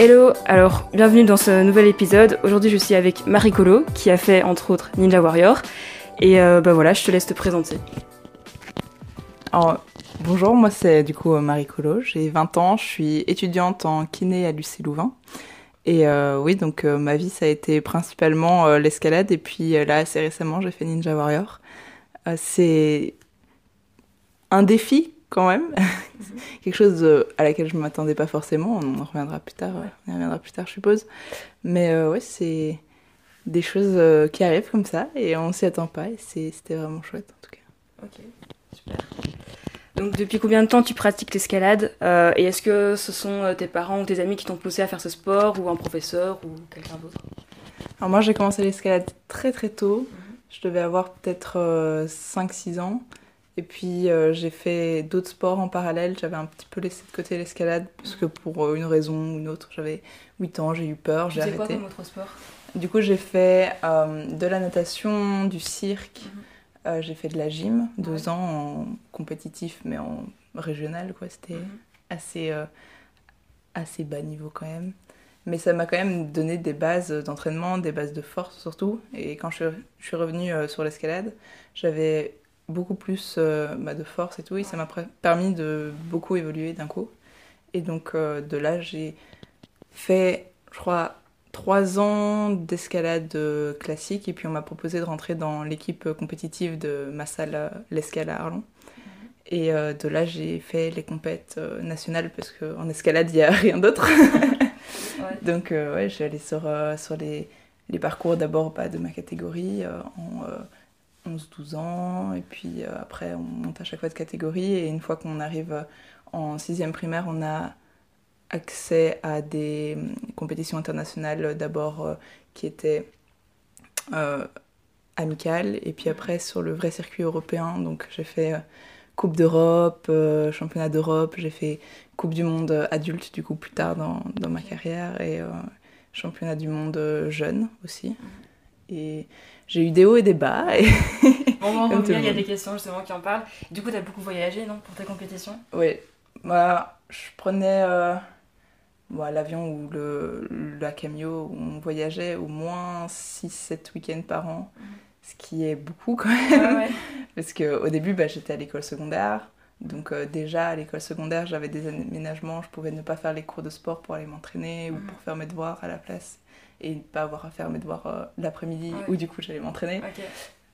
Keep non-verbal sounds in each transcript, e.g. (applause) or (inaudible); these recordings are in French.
Hello, alors bienvenue dans ce nouvel épisode. Aujourd'hui je suis avec Marie Colo qui a fait entre autres Ninja Warrior. Et euh, bah voilà, je te laisse te présenter. Bonjour, moi c'est du coup Marie Colo, j'ai 20 ans, je suis étudiante en kiné à Lucie Louvain. Et euh, oui, donc euh, ma vie ça a été principalement l'escalade et puis là assez récemment j'ai fait Ninja Warrior. c'est un défi quand même. (laughs) Quelque chose euh, à laquelle je ne m'attendais pas forcément. On en reviendra plus tard. On y reviendra plus tard, je suppose. Mais euh, ouais, c'est des choses euh, qui arrivent comme ça et on s'y attend pas. Et c'était vraiment chouette en tout cas. Ok, super. Donc depuis combien de temps tu pratiques l'escalade Et est-ce que ce sont tes parents ou tes amis qui t'ont poussé à faire ce sport ou un professeur ou quelqu'un d'autre? Alors moi j'ai commencé l'escalade très très tôt. Mhm. Je devais avoir peut-être 5-6 ans. Et puis euh, j'ai fait d'autres sports en parallèle. J'avais un petit peu laissé de côté l'escalade parce que pour euh, une raison ou une autre, j'avais 8 ans, j'ai eu peur, j'ai arrêté. quoi comme autre sport? Du coup, j'ai fait euh, de la natation, du cirque. Mhm. j'ai fait de la gym, deux ans en compétitif, mais en régional, quoi. C'était mhm. assez, assez bas niveau quand même. Mais ça m'a quand même donné des bases d'entraînement, des bases de force surtout. Et quand je, je suis revenue sur l'escalade, j'avais beaucoup plus euh, bah, de force et tout, et ça m'a permis de beaucoup évoluer d'un coup. Et donc euh, de là, j'ai fait, je crois, trois ans d'escalade euh, classique, et puis on m'a proposé de rentrer dans l'équipe compétitive de ma salle, l'escalade à Arlon. Mhm. Et de là, j'ai fait les compètes nationales parce qu'en escalade, il n'y a (laughs) rien d'autre. Donc, ouais, je suis allée sur, sur les, les parcours d'abord pas de ma catégorie en 11-12 ans, et puis euh, après on monte à chaque fois de catégorie, et une fois qu'on arrive euh, en sixième primaire, on a accès à des hum, compétitions internationales d'abord euh, qui étaient amicales, et puis après sur le vrai circuit européen, donc j'ai fait Coupe d'Europe, championnat d'Europe, j'ai fait Coupe du Monde adulte du coup plus tard dans ma carrière, et championnat du monde jeune aussi. Et j'ai eu des hauts et des bas. Et... (laughs) Bon, on va revenir, il y a des questions justement qui en parlent. Du coup, tu as beaucoup voyagé, non, pour tes compétitions? Oui. Moi, je prenais euh, l'avion ou le, la camio où on voyageait au moins 6-7 week-ends par an, mhm. ce qui est beaucoup quand même. Ouais, ouais. (laughs) Parce qu'au début, bah, j'étais à l'école secondaire. Donc euh, déjà à l'école secondaire, j'avais des aménagements, je pouvais ne pas faire les cours de sport pour aller m'entraîner ou mhm. pour faire mes devoirs à la place et ne pas avoir à faire mes devoirs euh, l'après-midi où du coup j'allais m'entraîner.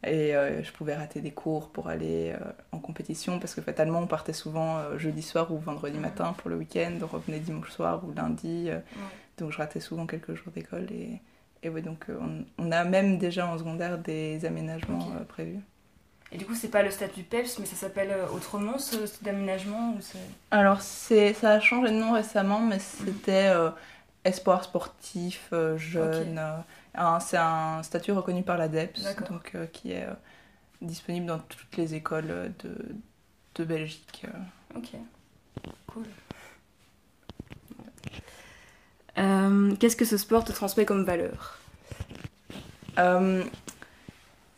Et euh, je pouvais rater des cours pour aller euh, en compétition parce que fatalement on partait souvent jeudi soir ou vendredi matin pour le week-end, on revenait dimanche soir ou lundi. Donc je ratais souvent quelques jours d'école et, et ouais, donc on, on, a même déjà en secondaire des aménagements prévus. Et du coup, c'est pas le statut PEPS, mais ça s'appelle autrement ce statut d'aménagement Alors, ça a changé de nom récemment, mais c'était espoir sportif, euh, jeune. Euh, c'est un statut reconnu par l'ADEPS, donc euh, qui est disponible dans toutes les écoles de, de Belgique. Ok, cool. Qu'est-ce que ce sport te transmet comme valeur?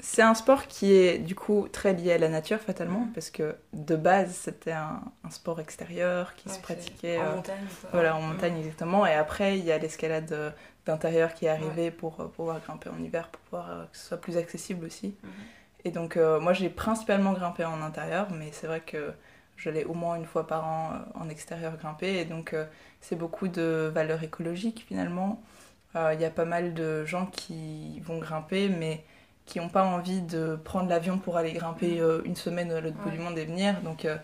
C'est un sport qui est du coup très lié à la nature fatalement, mm. parce que de base c'était un, sport extérieur qui se pratiquait en euh, montagne. Voilà, en montagne exactement. Et après il y a l'escalade euh, d'intérieur qui est arrivée pour euh, pouvoir grimper en hiver, pour pouvoir que ce soit plus accessible aussi. Mm-hmm. Et donc moi j'ai principalement grimpé en intérieur, mais c'est vrai que j'allais au moins une fois par an en extérieur grimper. Et donc c'est beaucoup de valeurs écologiques finalement. Il y a pas mal de gens qui vont grimper, mais qui n'ont pas envie de prendre l'avion pour aller grimper euh, une semaine à l'autre bout du monde et venir. Donc euh,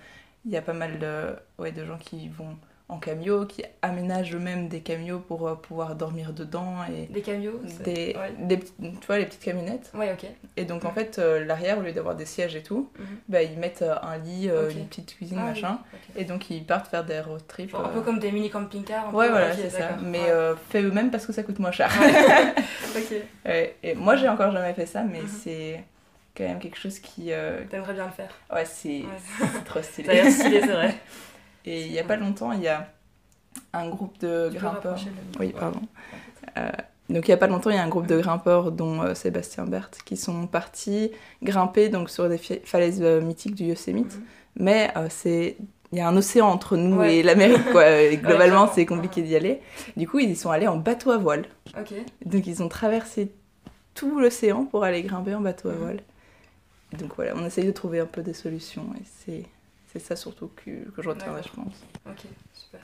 il y a pas mal de, ouais, de gens qui vont en camio, qui aménagent eux-mêmes des camions pour euh, pouvoir dormir dedans. Et des camions des, des, Tu vois, les petites camionnettes. Ouais, ok. Et donc, en fait, euh, l'arrière, au lieu d'avoir des sièges et tout, mhm. bah, ils mettent euh, un lit, une petite cuisine, ah machin. Et donc, ils partent faire des road trips. un peu comme des mini camping-cars. Ouais, voilà, c'est ça. Mais fait eux-mêmes parce que ça coûte moins cher. (laughs) (laughs) ok. et moi, j'ai encore jamais fait ça, mais mhm. c'est quand même quelque chose qui. T'aimerais bien le faire. Ouais, c'est trop stylé. Ça a l'air stylé, c'est vrai. (laughs) Et il n'y a pas longtemps, il y a un groupe de grimpeurs. Oui, pardon. Euh, donc il n'y a pas longtemps, il y a un groupe de grimpeurs, dont euh, Sébastien Berthe, qui sont partis grimper donc, sur des falaises euh, mythiques du Yosemite. Mhm. Mais c'est il y a un océan entre nous et l'Amérique, quoi. (laughs) globalement, c'est compliqué d'y aller. Du coup, ils y sont allés en bateau à voile. Donc, ils ont traversé tout l'océan pour aller grimper en bateau à mhm. voile. Donc voilà, on essaye de trouver un peu des solutions et c'est, c'est ça surtout que, que je retiendrai, je pense. Ok, super.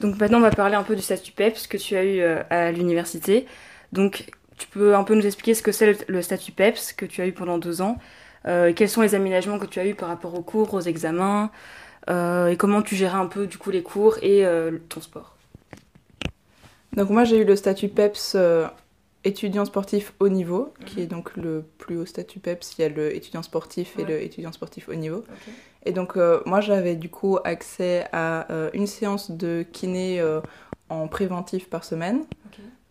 Donc maintenant, on va parler un peu du statut PEPS que tu as eu euh, à l'université. Donc, tu peux un peu nous expliquer ce que c'est le, statut PEPS que tu as eu pendant deux ans euh, Quels sont les aménagements que tu as eu par rapport aux cours, aux examens euh, Et comment tu gérais un peu du coup les cours et ton sport Donc moi, j'ai eu le statut PEPS étudiant sportif haut niveau, qui est donc le plus haut statut PEPS. Il y a le étudiant sportif et le étudiant sportif haut niveau. Et donc, euh, moi, j'avais du coup accès à euh, une séance de kiné euh, en préventif par semaine.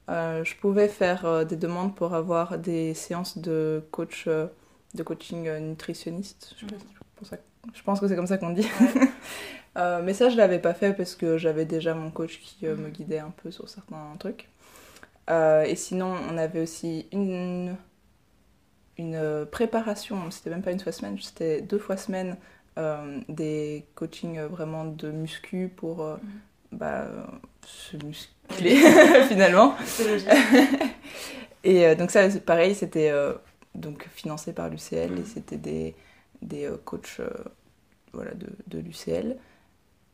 je pouvais faire des demandes pour avoir des séances de coach, de coaching nutritionniste. Je, je, pense que c'est comme ça qu'on dit. (laughs) mais ça, je l'avais pas fait parce que j'avais déjà mon coach qui me guidait un peu sur certains trucs. Euh, et sinon, on avait aussi une, une préparation, c'était même pas une fois semaine, c'était deux fois semaine, euh, des coachings vraiment de muscu pour euh, mhm. bah, se muscler (laughs) finalement. (laughs) et donc ça, pareil, c'était donc financé par l'UCL et mhm. c'était des, des coachs voilà, de, de l'UCL.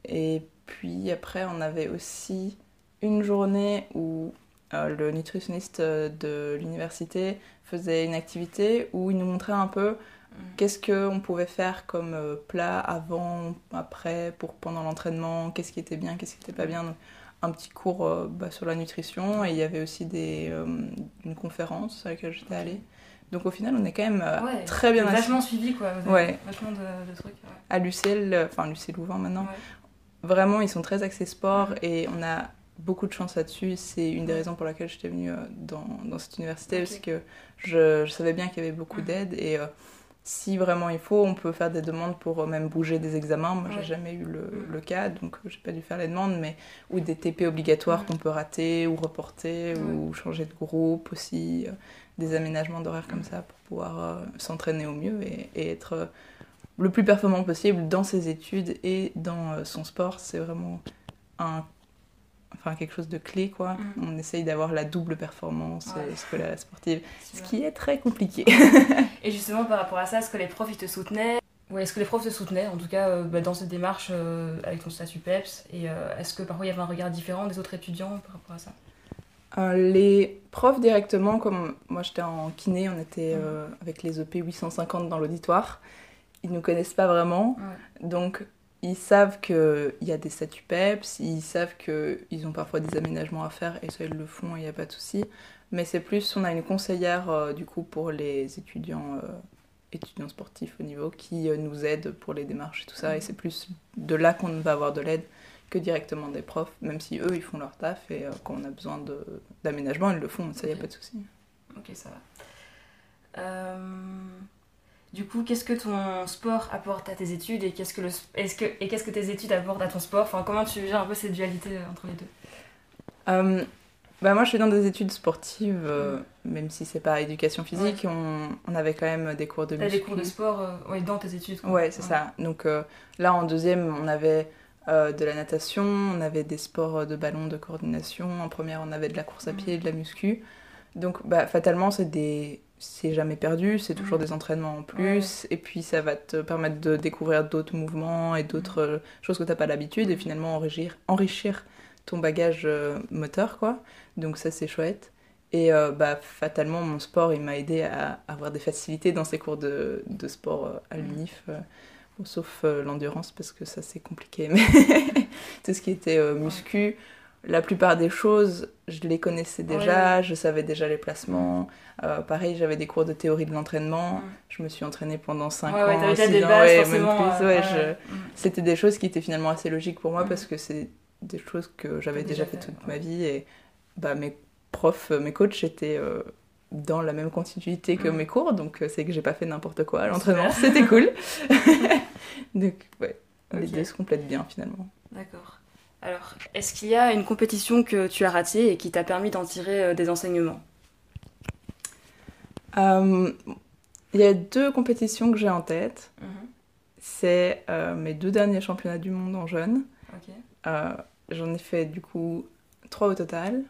Et puis après, on avait aussi une journée où euh, le nutritionniste euh, de l'université faisait une activité où il nous montrait un peu mm. qu'est-ce qu'on pouvait faire comme euh, plat avant, après, pour pendant l'entraînement, qu'est-ce qui était bien, qu'est-ce qui n'était pas bien. un petit cours bah, sur la nutrition et il y avait aussi des, une conférence à laquelle j'étais allée. Donc au final, on est quand même très bien Vachement suivi quoi. ouais. Vachement de, trucs. À l'UCL, enfin l'UCL Louvain maintenant, vraiment ils sont très axés sport mm. et on a beaucoup de chance là-dessus. C'est une des raisons pour laquelle j'étais venue euh, dans, dans, cette université, parce que je, je, savais bien qu'il y avait beaucoup d'aide et euh, si vraiment il faut, on peut faire des demandes pour euh, même bouger des examens. Moi, j'ai jamais eu le, le, cas, donc j'ai pas dû faire les demandes, mais ou des TP obligatoires qu'on peut rater ou reporter ou changer de groupe aussi, des aménagements d'horaire comme ça pour pouvoir s'entraîner au mieux et, et être le plus performant possible dans ses études et dans son sport. C'est vraiment un enfin quelque chose de clé quoi. Mm. On essaye d'avoir la double performance euh, scolaire et sportive, (laughs) ce qui est très compliqué. et justement par rapport à ça, est-ce que les profs ils te soutenaient ou est-ce que les profs te soutenaient en tout cas euh, bah, dans cette démarche euh, avec ton statut PEPS et est-ce que parfois il y avait un regard différent des autres étudiants par rapport à ça? Les profs directement, comme moi j'étais en kiné, on était mm. avec les EP 850 dans l'auditoire, ils nous connaissent pas vraiment, donc ils savent qu'il y a des statuts PEPS, ils savent qu'ils ont parfois des aménagements à faire et ça ils le font, il n'y a pas de souci. Mais c'est plus, on a une conseillère euh, du coup pour les étudiants, euh, étudiants sportifs au niveau qui euh, nous aide pour les démarches et tout ça. Et c'est plus de là qu'on va avoir de l'aide que directement des profs, même si eux ils font leur taf et quand on a besoin d'aménagement, ils le font, ça il n'y a pas de souci. Ok, ça va. Du coup, qu'est-ce que ton sport apporte à tes études et qu'est-ce que, le, est-ce que, et qu'est-ce que tes études apportent à ton sport? Enfin, Comment tu gères un peu cette dualité euh, entre les deux? Euh, bah Moi, je suis dans des études sportives, euh, même si c'est pas éducation physique, on, on, avait quand même des cours de muscu. des cours de sport dans tes études Ouais, c'est ça. Donc là, en deuxième, on avait de la natation, on avait des sports de ballon, de coordination. En première, on avait de la course à pied, de la muscu. Donc, bah, fatalement, c'est des c'est jamais perdu, c'est toujours mm. des entraînements en plus, et puis ça va te permettre de découvrir d'autres mouvements et d'autres mm. choses que tu n'as pas l'habitude, et finalement enrichir, enrichir ton bagage euh, moteur, quoi. Donc ça, c'est chouette. Et euh, bah, fatalement, mon sport, il m'a aidé à avoir des facilités dans ces cours de, de sport euh, à mm. l'UNIF, sauf l'endurance, parce que ça, c'est compliqué. (laughs) Mais tout ce qui était muscu, la plupart des choses, je les connaissais déjà, je savais déjà les placements. Euh, pareil, j'avais des cours de théorie de l'entraînement. Je me suis entraînée pendant 5 ans, 6 ans, même plus. C'était des choses qui étaient finalement assez logiques pour moi parce que c'est des choses que j'avais déjà, fait, toute ma vie. Et bah, mes profs, mes coachs étaient euh, dans la même continuité que mes cours, donc euh, c'est que j'ai pas fait n'importe quoi à l'entraînement. C'était cool. (laughs) (laughs) donc, ouais, les deux se complètent bien finalement. D'accord. Alors, est-ce qu'il y a une compétition que tu as ratée et qui t'a permis d'en tirer euh, des enseignements? Euh, Il y a deux compétitions que j'ai en tête. Mhm. c'est mes deux derniers championnats du monde en jeune. J'en ai fait du coup trois au total.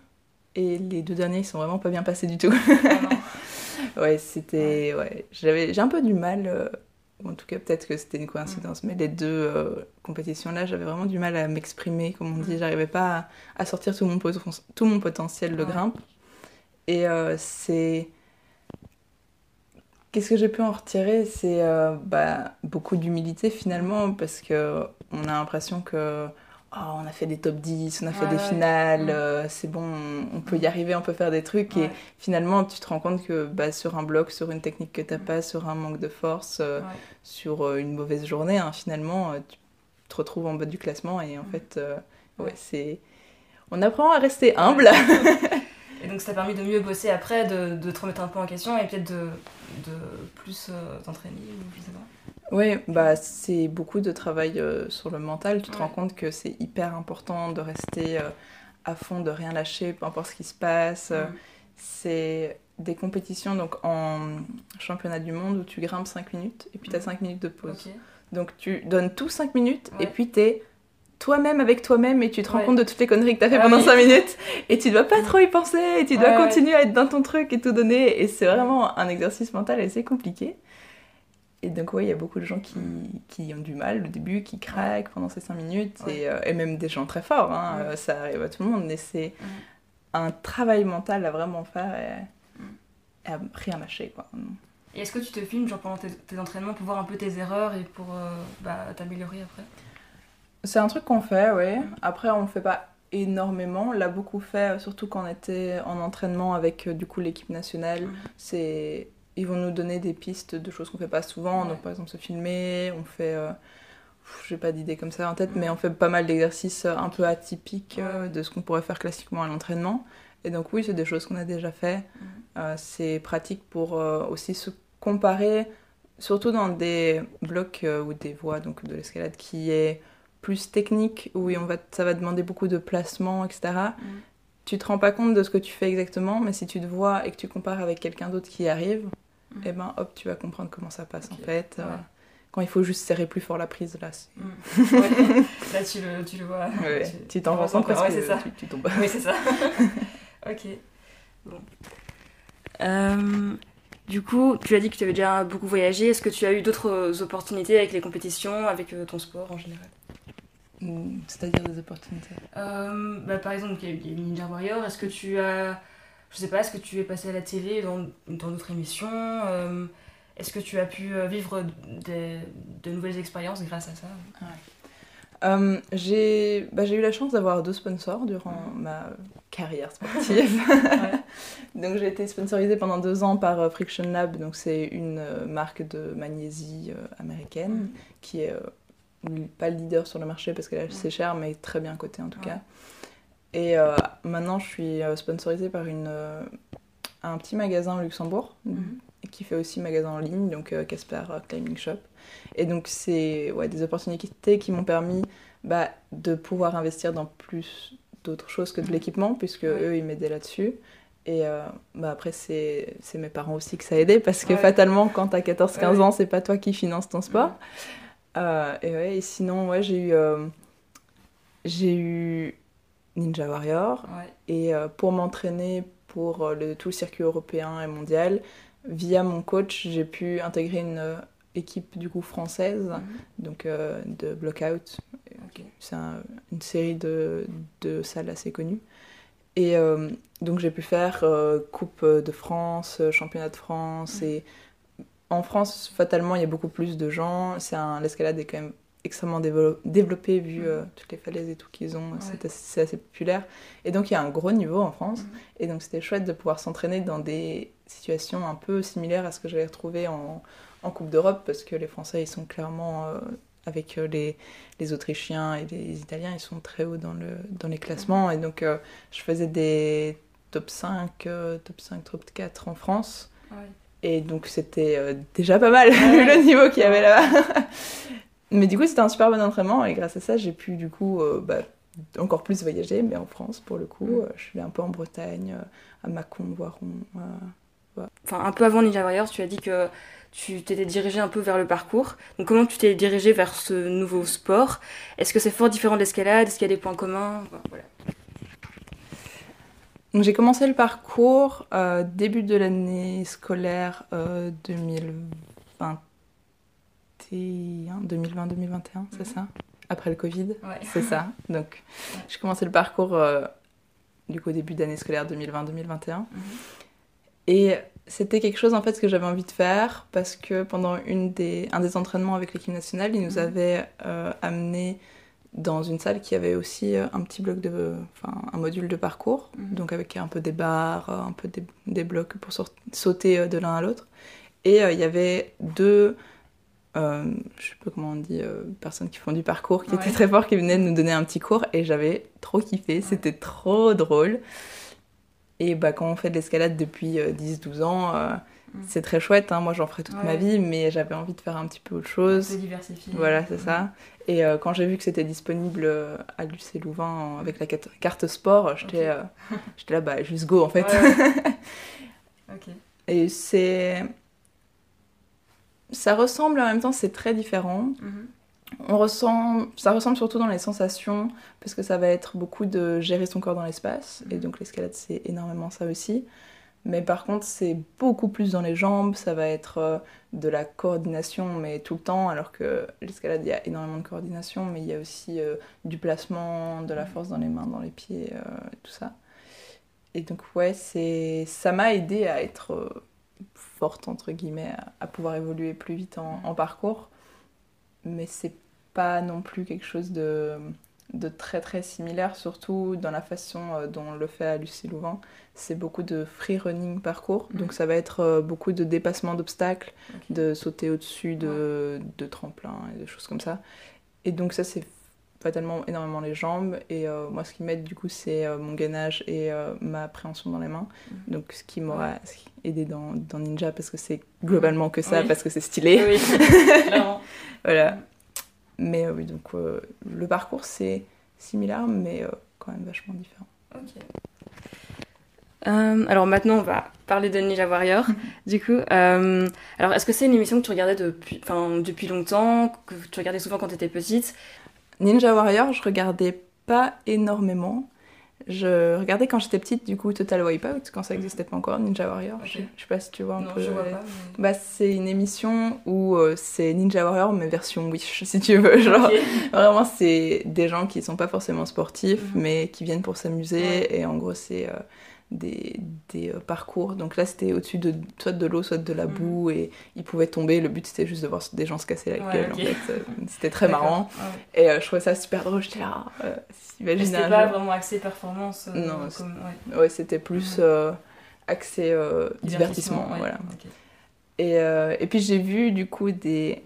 Et les deux derniers, ils sont vraiment pas bien passés du tout. Ah (laughs) ouais, c'était. Ouais. J'avais... J'ai un peu du mal. En tout cas, peut-être que c'était une coïncidence, mais les deux euh, compétitions-là, j'avais vraiment du mal à m'exprimer, comme on dit. Mm. J'arrivais pas à, à sortir tout mon, tout mon potentiel de grimpe. Et euh, c'est. Qu'est-ce que j'ai pu en retirer? C'est euh, bah, beaucoup d'humilité finalement, parce que on a l'impression que. Oh, on a fait des top 10, on a fait Ouais, des finales, Mm. euh, c'est bon, on, on peut y arriver, on peut faire des trucs. Et finalement, tu te rends compte que bah, sur un bloc, sur une technique que tu n'as Mm. pas, sur un manque de force, euh, sur euh, une mauvaise journée, hein, finalement, tu te retrouves en bas du classement. Et en Mm. fait, euh, ouais, Ouais. c'est. On apprend à rester humble. (laughs) Et donc ça t'a permis de mieux bosser après, de, de te remettre un peu en question et peut-être de, de plus t'entraîner ou je sais pas. Oui, bah, c'est beaucoup de travail euh, sur le mental. Tu te Ouais. rends compte que c'est hyper important de rester euh, à fond, de rien lâcher, peu importe ce qui se passe. Mm. C'est des compétitions donc en championnat du monde où tu grimpes 5 minutes et puis tu as Mhm. 5 minutes de pause. Donc tu donnes tout 5 minutes et puis tu es toi-même avec toi-même et tu te rends Ouais. compte de toutes les conneries que tu as fait Ah pendant oui. 5 minutes et tu dois pas trop y penser et tu dois Ouais, ouais. continuer à être dans ton truc et tout donner et c'est vraiment un exercice mental assez compliqué. Et donc oui, il y a beaucoup de gens qui, qui ont du mal au début, qui craquent pendant ces 5 minutes Ouais. et, euh, et même des gens très forts, hein, Ouais. euh, ça arrive à tout le monde mais c'est un travail mental à vraiment faire et, et à rien lâcher quoi. Et est-ce que tu te filmes genre pendant tes, tes entraînements pour voir un peu tes erreurs et pour euh, bah, t'améliorer après? C'est un truc qu'on fait, oui. Après, on le fait pas énormément. On l'a beaucoup fait, surtout quand on était en entraînement avec du coup l'équipe nationale. C'est ils vont nous donner des pistes de choses qu'on fait pas souvent. Ouais. Donc par exemple se filmer, on fait euh, j'ai pas d'idée comme ça en tête, mais on fait pas mal d'exercices euh, un peu atypiques euh, Ouais. de ce qu'on pourrait faire classiquement à l'entraînement. Et donc oui, c'est des choses qu'on a déjà fait. Euh, c'est pratique pour euh, aussi se comparer, surtout dans des blocs ou des voies donc de l'escalade qui est plus technique, où on va, ça va demander beaucoup de placement, etc. Tu te rends pas compte de ce que tu fais exactement, mais si tu te vois et que tu compares avec quelqu'un d'autre qui y arrive, Mhm. et ben hop, tu vas comprendre comment ça passe en fait. Euh, quand il faut juste serrer plus fort la prise, là. (laughs) Ouais. Là tu le, tu le vois. Ouais, Tu- t'en rends compte parce que Ouais, c'est ça. tu, tu tombes. Oui, c'est ça. (laughs) ok. Bon. Euh, du coup, tu as dit que tu avais déjà beaucoup voyagé. Est-ce que tu as eu d'autres opportunités avec les compétitions, avec euh, ton sport en général? Mm, C'est-à-dire des opportunités? Euh, bah, Par exemple, il y a eu- Ninja Warrior. Est-ce que tu as. Je sais pas, est-ce que tu es passé à la télé dans dans d'autres émissions Euh, Est-ce que tu as pu euh, vivre des, de nouvelles expériences grâce à ça? Euh, j'ai bah, j'ai eu la chance d'avoir deux sponsors durant ma carrière sportive. (laughs) donc j'ai été sponsorisée pendant deux ans par Friction Lab, donc c'est une marque de magnésie américaine qui est pas le leader sur le marché parce qu'elle est assez Ouais. chère, mais très bien cotée en tout Ouais. cas. Et euh, maintenant je suis euh, sponsorisée par une, euh, un petit magasin au Luxembourg Mhm. qui fait aussi magasin en ligne, donc Casper euh, Climbing Shop. Et donc, c'est ouais, des opportunités qui m'ont permis bah, de pouvoir investir dans plus d'autres choses que de l'équipement, puisque Ouais. eux, ils m'aidaient là-dessus. Et euh, bah, après, c'est c'est mes parents aussi que ça a aidé, parce que Ouais. fatalement, quand t'as 14-15 Ouais. ans, c'est pas toi qui finance ton sport. Euh, et, ouais, et sinon, ouais, j'ai eu, euh, j'ai eu Ninja Warrior, Ouais. et euh, pour m'entraîner pour le, tout le circuit européen et mondial, via mon coach, j'ai pu intégrer une équipe du coup française, Mhm. donc de Blockout. C'est un- une série de, de salles assez connues. Et donc j'ai pu faire Coupe de France, Championnat de France. Mhm. Et en France, fatalement, il y a beaucoup plus de gens. C'est L'escalade est quand même extrêmement dévelop- développée vu Mhm. euh, toutes les falaises et tout qu'ils ont. Ouais. C'est assez, populaire. Et donc il y a un gros niveau en France. Mhm. Et donc c'était chouette de pouvoir s'entraîner dans des situations un peu similaires à ce que j'avais retrouvé en, en Coupe d'Europe, parce que les Français, ils sont clairement, euh, avec euh, les, les Autrichiens et les Italiens, ils sont très hauts dans, le, dans les classements. Et donc euh, je faisais des top 5, euh, top 5, top 4 en France. Ouais. Et donc c'était euh, déjà pas mal, (laughs) Ouais. le niveau qu'il y avait là-bas. (laughs) Mais du coup, c'était un super bon entraînement et grâce à ça, j'ai pu du coup euh, bah, encore plus voyager, mais en France pour le coup. Mm. Je suis allée un peu en Bretagne, euh, à Mâcon, Voiron. euh, enfin un peu avant Ninja Warriors, tu as dit que tu t'étais dirigé un peu vers le parcours. Donc comment tu t'es dirigé vers ce nouveau sport? Est-ce que c'est fort différent de l'escalade? Est-ce qu'il y a des points communs? Voilà. J'ai commencé le parcours euh, début de l'année scolaire euh, 2021, 2020-2021, c'est mhm. ça? Après le Covid, c'est ça. (laughs) Donc j'ai commencé le parcours euh, du coup début d'année scolaire 2020-2021. Mhm. Et c'était quelque chose en fait que j'avais envie de faire parce que pendant une des, un des entraînements avec l'équipe nationale, ils nous mhm. avaient euh, amené dans une salle qui avait aussi euh, un petit bloc de, enfin un module de parcours, mhm. donc avec un peu des barres, euh, un peu des, des blocs pour sauter euh, de l'un à l'autre. Et il y avait deux, euh, je sais pas comment on dit, personnes qui font du parcours, qui étaient très forts, qui venaient nous donner un petit cours, et j'avais trop kiffé, c'était trop drôle. Et bah, quand on fait de l'escalade depuis 10-12 ans. C'est très chouette, hein. moi j'en ferai toute ma vie, mais j'avais envie de faire un petit peu autre chose. Un peu diversifier. Voilà, c'est ça. Et euh, quand j'ai vu que c'était disponible euh, à l'UC Louvain avec la carte sport, j'étais j'étais là, bah, (laughs) juste go en fait. (laughs) Et c'est. Ça ressemble en même temps, c'est très différent. Mm-hmm. On ressent, ça ressemble surtout dans les sensations, parce que ça va être beaucoup de gérer son corps dans l'espace, et mm-hmm. donc l'escalade c'est énormément ça aussi. Mais par contre, c'est beaucoup plus dans les jambes, ça va être euh, de la coordination, mais tout le temps, alors que l'escalade, il y a énormément de coordination, mais il y a aussi euh, du placement, de la force dans les mains, dans les pieds, euh, tout ça. Et donc, ouais, ça m'a aidé à être forte, entre guillemets, à, pouvoir évoluer plus vite en, en parcours. Mais c'est pas non plus quelque chose de de très très similaires, surtout dans la façon dont on le fait à Lucie Louvain. C'est beaucoup de free running parcours, mhm. donc ça va être euh, beaucoup de dépassement d'obstacles, de sauter au-dessus de, de tremplins et de choses comme ça. Et donc ça c'est fatalement énormément les jambes et euh, moi ce qui m'aide du coup c'est mon gainage et ma appréhension dans les mains mhm. donc ce qui m'aura aidé dans, dans, Ninja parce que c'est globalement que ça parce que c'est stylé oui. (laughs) voilà mais euh, oui, donc euh, le parcours c'est similaire, mais euh, quand même vachement différent. Ok. Alors maintenant, on va parler de Ninja Warrior. du coup, alors est-ce que c'est une émission que tu regardais depuis, depuis longtemps, que tu regardais souvent quand tu étais petite? Ninja Warrior, je regardais pas énormément. Je regardais quand j'étais petite, du coup, Total Wipeout, quand ça n'existait pas encore, Ninja Warrior. Je, sais pas si tu vois un peu. Je vois pas, bah, c'est une émission où euh, c'est Ninja Warrior, mais version Wish, si tu veux. (laughs) Genre, vraiment, c'est des gens qui sont pas forcément sportifs, mhm. mais qui viennent pour s'amuser. Et en gros, c'est. Euh, des, des euh, parcours. Donc là, c'était au-dessus de soit de l'eau, soit de la mm. boue, et ils pouvaient tomber. Le but, c'était juste de voir des gens se casser la gueule, en fait. Euh, c'était très marrant. Et euh, je trouvais ça super drôle. J'étais là, C'était pas vraiment axé performance Non, ouais, c'était plus mm. axé divertissement. voilà. Et, et puis j'ai vu, du coup, des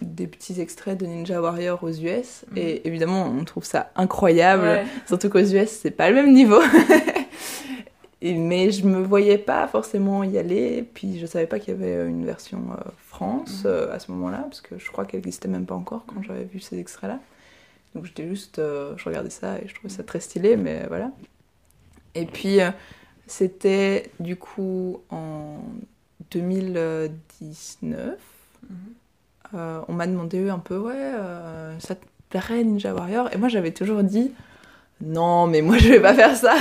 des petits extraits de Ninja Warrior aux US et évidemment on trouve ça incroyable surtout qu'aux US c'est pas le même niveau (laughs) mais je me voyais pas forcément y aller. Puis je savais pas qu'il y avait une version euh, France mhm. euh, à ce moment-là, parce que je crois qu'elle n'existait même pas encore quand j'avais vu ces extraits-là. Donc j'étais juste, euh, je regardais ça et je trouvais ça très stylé, mais voilà. Et puis c'était du coup en 2019. Mhm. on m'a demandé un peu, ouais, ça te plairait Ninja Warrior? Et moi j'avais toujours dit, non, mais moi (laughs) je vais pas faire ça.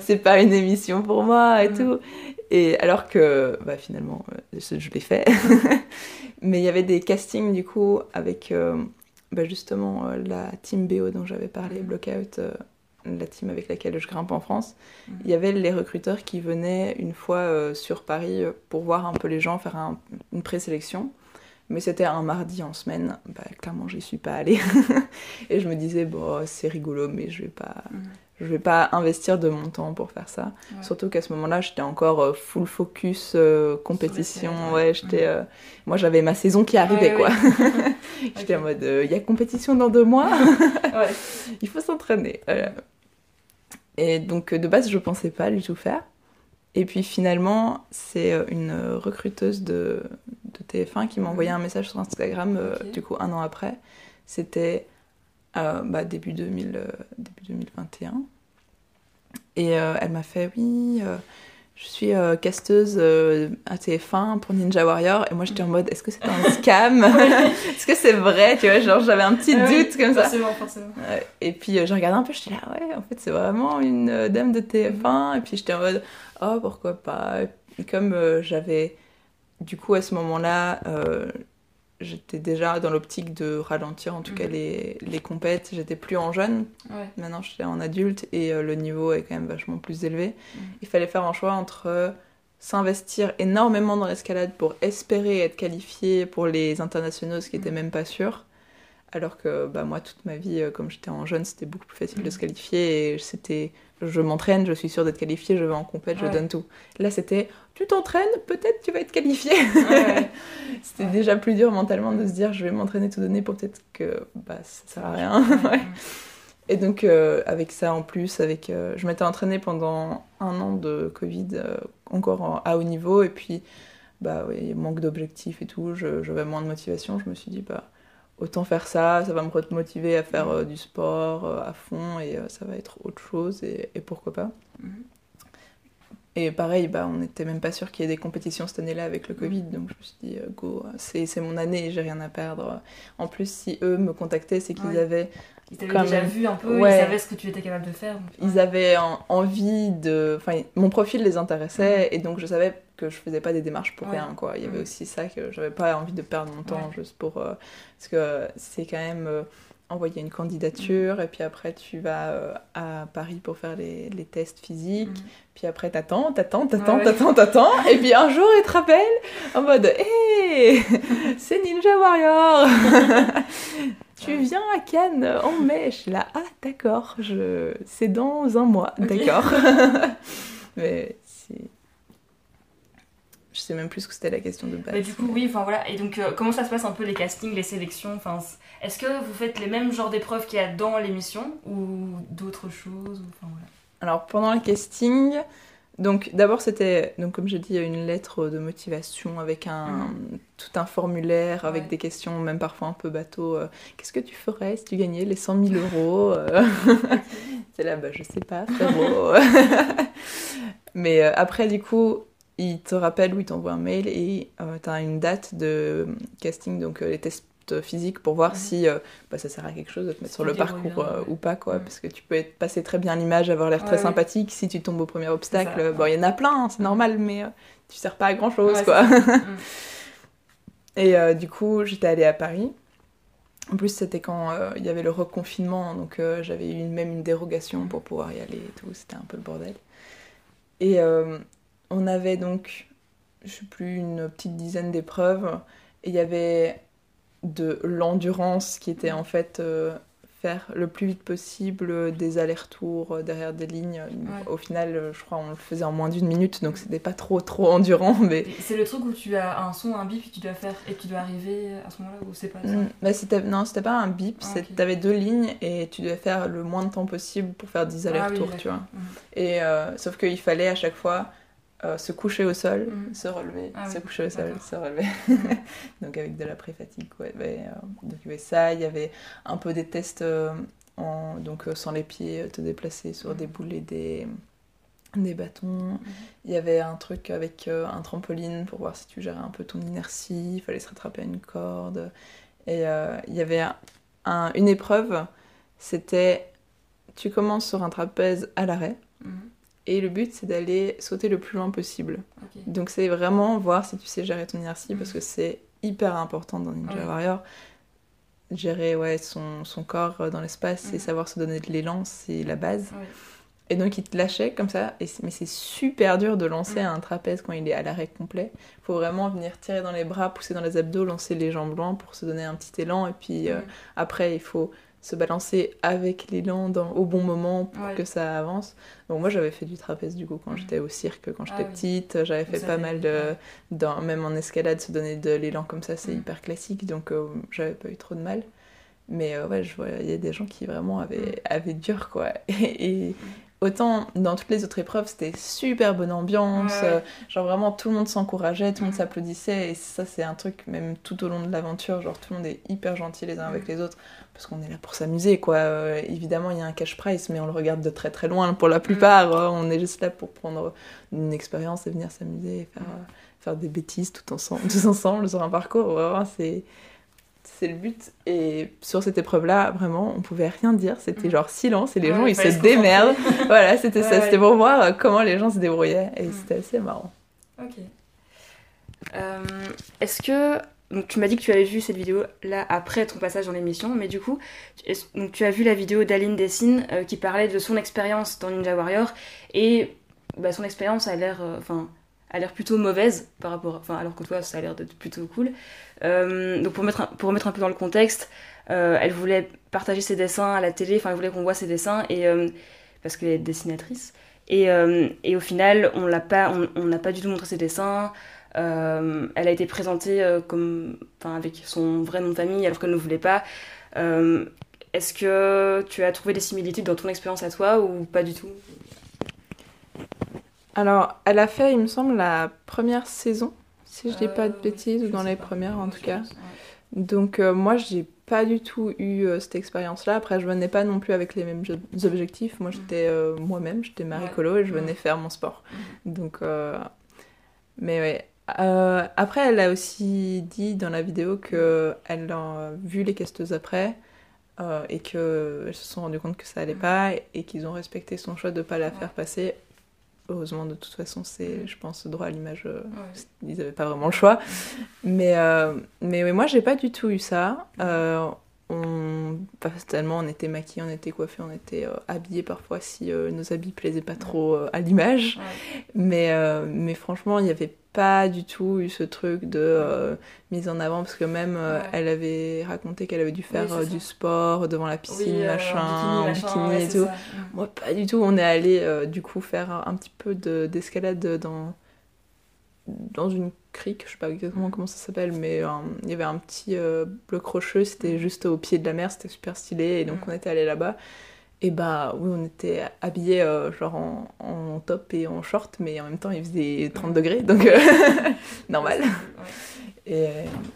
c'est pas une émission pour moi et mm. tout. Et alors que bah, finalement, euh, je l'ai fait. (laughs) mais il y avait des castings du coup avec euh, bah, justement euh, la team BO dont j'avais parlé, mm. Blockout, la team avec laquelle je grimpe en France. Mm. Il y avait les recruteurs qui venaient une fois sur Paris pour voir un peu les gens, faire une présélection. Mais c'était un mardi en semaine, bah, clairement j'y suis pas allée. (laughs) et je me disais, bon, c'est rigolo, mais je vais pas, mm. je vais pas investir de mon temps pour faire ça. Surtout qu'à ce moment-là, j'étais encore euh, full focus euh, compétition. Ouais, j'étais, euh, moi j'avais ma saison qui arrivait quoi. (laughs) (laughs) j'étais en mode, il y a compétition dans deux mois, il faut s'entraîner. Et donc de base, je pensais pas du tout faire. Et puis finalement, c'est euh, une recruteuse de, de TF1 qui m'a envoyé mhm. un message sur Instagram, euh, du coup, un an après. C'était euh, bah, début, 2000, début 2021. Et elle m'a fait Oui, je suis euh, casteuse euh, à TF1 pour Ninja Warrior et moi j'étais en mode est-ce que c'est un (laughs) scam? (laughs) Est-ce que c'est vrai? Tu vois genre j'avais un petit Ah oui, doute comme ça Forcément, forcément. Ouais. et puis euh, j'ai regardé un peu j'étais là ouais en fait c'est vraiment une euh, dame de TF1 et puis j'étais en mode oh pourquoi pas? Et comme euh, j'avais du coup à ce moment-là euh, j'étais déjà dans l'optique de ralentir en tout cas Mhm. les, les compètes j'étais plus en jeune Ouais. Maintenant, je suis en adulte et euh, le niveau est quand même vachement plus élevé. Mhm. Il fallait faire un choix entre euh, s'investir énormément dans l'escalade pour espérer être qualifié pour les internationaux, ce qui n'était Mhm. même pas sûr. Alors que bah, moi, toute ma vie, euh, comme j'étais en jeune, c'était beaucoup plus facile de se qualifier. Et c'était, je m'entraîne, je suis sûre d'être qualifiée, je vais en compète, je donne tout. Là, c'était, tu t'entraînes, peut-être tu vas être qualifié. Ouais, (laughs) c'était Ouais. déjà plus dur mentalement de se dire, je vais m'entraîner tout donner pour peut-être que bah, ça sert à rien. (laughs) Ouais. Et donc, euh, avec ça en plus, avec, euh, je m'étais entraînée pendant un an de Covid, euh, encore en- à haut niveau, et puis, bah oui, manque d'objectifs et tout, je- j'avais moins de motivation. Je me suis dit, bah, autant faire ça, ça va me motiver à faire euh, du sport à fond, et ça va être autre chose, et, et pourquoi pas. Mhm. Et pareil, bah, on n'était même pas sûr qu'il y ait des compétitions cette année-là avec le Covid, donc je me suis dit, euh, go, c'est mon année, j'ai rien à perdre. En plus, si eux me contactaient, c'est qu'ils Ouais. avaient Ils t'avaient déjà même. vu un peu, Ouais. ils savaient ce que tu étais capable de faire. ils avaient en- envie de. Enfin, mon profil les intéressait et donc je savais que je faisais pas des démarches pour Ouais. rien, quoi. Il y avait Mhm. aussi ça que j'avais pas envie de perdre mon temps Ouais. juste pour. euh, parce que c'est quand même euh, envoyer une candidature et puis après tu vas euh, à Paris pour faire les, les tests physiques. Mhm. Puis après t'attends, t'attends, t'attends, Ouais, ouais. t'attends, t'attends. et puis un jour ils te rappellent en mode Hé C'est Ninja Warrior (laughs) Tu viens à Cannes en mai Je suis là, ah d'accord, je... c'est dans un mois, d'accord. (laughs) (laughs) Mais c'est. Je sais même plus ce que c'était la question de base. Mais du coup, oui, enfin voilà. Et donc, euh, comment ça se passe un peu les castings, les sélections? Enfin, Est-ce que vous faites les mêmes genres d'épreuves qu'il y a dans l'émission ou d'autres choses ou, enfin, voilà. Alors pendant le casting, donc d'abord c'était, donc comme j'ai dit, une lettre de motivation avec un tout un formulaire avec Ouais. des questions, même parfois un peu bateau. euh, Qu'est-ce que tu ferais si tu gagnais les 100 000 euros euh? (laughs) C'est là, bah je sais pas, frérot. (laughs) Mais euh, après du coup, il te rappelle ou il t'envoie un mail et euh, t'as une date de casting, donc les tests physiques pour voir si euh, bah, ça sert à quelque chose de te mettre sur le parcours euh, ou pas quoi. Parce que tu peux être passer très bien l'image avoir l'air très Ouais, ouais. sympathique. Si tu tombes au premier obstacle ça, bon il y en a plein hein, c'est normal mais euh, tu sers pas à grand chose quoi. (laughs) Mm. et du coup j'étais allée à Paris. En plus c'était quand il y avait le reconfinement donc j'avais eu même une dérogation pour pouvoir y aller et tout. C'était un peu le bordel. Et on avait donc je sais plus une petite dizaine d'épreuves. Et il y avait de l'endurance qui était en fait euh, faire le plus vite possible des allers-retours euh, derrière des lignes. Au final, euh, je crois on le faisait en moins d'une minute, donc c'était pas trop trop endurant, mais C'est le truc où tu as un son, un bip et tu dois faire et tu dois arriver à ce moment-là ou c'est pas ça? Mm, c'était non, c'était pas un bip, Ah, t'avais deux lignes et tu devais faire le moins de temps possible pour faire 10 Ah oui, allers-retours, tu vois. Mm. Et euh, sauf qu'il fallait à chaque fois euh, se coucher au sol, Mhm. se relever, Ah se oui, coucher au sol, se relever. (laughs) (laughs) Donc avec de la pré-fatigue, ouais. Euh, donc il y avait ça, il y avait un peu des tests euh, en, donc sans les pieds, te déplacer sur Mhm. des boules et des, des bâtons. Il y avait un truc avec un trampoline pour voir si tu gérais un peu ton inertie, il fallait se rattraper à une corde. Et il y avait un- un- une épreuve, c'était tu commences sur un trapèze à l'arrêt. Mhm. Et le but, c'est d'aller sauter le plus loin possible. Donc, c'est vraiment voir si tu sais gérer ton inertie, Mhm. parce que c'est hyper important dans Ninja Ouais. Warrior. Gérer ouais, son, son corps euh, dans l'espace et Mhm. savoir se donner de l'élan, c'est la base. Ouais. Et donc, il te lâchait comme ça. Et mais c'est super dur de lancer Mhm. un trapèze quand il est à l'arrêt complet. Il faut vraiment venir tirer dans les bras, pousser dans les abdos, lancer les jambes loin pour se donner un petit élan. Et puis euh, Mhm. après, il faut se balancer avec l'élan dans- au bon moment pour Ouais. que ça avance. Donc moi j'avais fait du trapèze du coup quand Mhm. j'étais au cirque, quand j'étais Ah oui. petite, j'avais fait pas mal de... Dans, même en escalade, se donner de l'élan comme ça c'est Mhm. hyper classique, donc euh, j'avais pas eu trop de mal. Mais euh, ouais, je vois, il y a des gens qui vraiment avaient, Mhm. avaient dur quoi. (laughs) Et, et autant dans toutes les autres épreuves, c'était super bonne ambiance, Ouais, euh, genre vraiment tout le monde s'encourageait, tout le monde s'applaudissait, et ça c'est un truc même tout au long de l'aventure, genre tout le monde est hyper gentil les uns avec Mhm. les autres, parce qu'on est là pour s'amuser quoi. Euh, évidemment il y a un cash price, mais on le regarde de très très loin pour la plupart, euh, on est juste là pour prendre une expérience et venir s'amuser et faire, Mhm. euh, faire des bêtises tout ensemble, (laughs) tous ensemble sur un parcours, vraiment c'est... C'est le but. Et sur cette épreuve-là, vraiment, on pouvait rien dire. C'était Mhm. genre silence et les Ouais, gens, ils se démerdent. (laughs) voilà, c'était Ouais, ça. C'était pour voir euh, comment les gens se débrouillaient. Et Mhm. c'était assez marrant. Ok. Euh, Est-ce que. Donc, tu m'as dit que tu avais vu cette vidéo là après ton passage dans l'émission, mais du coup, donc, tu as vu la vidéo d'Aline Dessine euh, qui parlait de son expérience dans Ninja Warrior et bah, son expérience a l'air. euh, Enfin. A l'air plutôt mauvaise par rapport enfin alors que toi ça a l'air plutôt cool. Euh, donc pour mettre pour remettre un peu dans le contexte euh, elle voulait partager ses dessins à la télé enfin elle voulait qu'on voit ses dessins et euh, parce qu'elle est dessinatrice. Et, et au final on l'a pas on n'a pas du tout montré ses dessins. Elle a été présentée comme enfin avec son vrai nom de famille alors qu'elle ne voulait pas. Est-ce que tu as trouvé des similitudes dans ton expérience à toi ou pas du tout? Alors, elle a fait, il me semble, la première saison, si je dis pas de Euh, bêtises, ou dans les pas. premières en tout cas. Donc, euh, moi, j'ai pas du tout eu euh, cette expérience-là. Après, je venais pas non plus avec les mêmes ob- objectifs. Moi, j'étais euh, moi-même, j'étais Marie Ouais. Colo et je venais Ouais. faire mon sport. Donc, euh, mais ouais. Euh, après, elle a aussi dit dans la vidéo que elle a vu les casteuses après euh, et qu'elles se sont rendues compte que ça allait pas et qu'ils ont respecté son choix de pas la faire passer. Heureusement, de toute façon, c'est, je pense, droit à l'image. euh, Ouais. Ils avaient pas vraiment le choix. Mais, euh, mais, ouais, moi, j'ai pas du tout eu ça. Euh, on, pas tellement, on était maquillés, on était coiffés, on était euh, habillés parfois si euh, nos habits plaisaient pas trop euh, à l'image. Ouais. Mais, mais franchement, il n'y avait pas du tout eu ce truc de mise en avant parce que même Ouais. elle avait raconté qu'elle avait dû faire du sport devant la piscine, Oui, machin, en en bikini, ouais, et tout. ça. Mm. Moi, pas du tout. On est allé du coup faire un, petit peu de- d'escalade dans, dans une crique, je sais pas exactement comment ça s'appelle, mais euh, il y avait un petit euh, bloc rocheux, c'était juste au pied de la mer, c'était super stylé, et donc Mm. on était allé là-bas. Et bah oui, on était habillés euh, genre en, en top et en short, mais en même temps il faisait 30 Mm. degrés, donc euh, (laughs) normal. Et,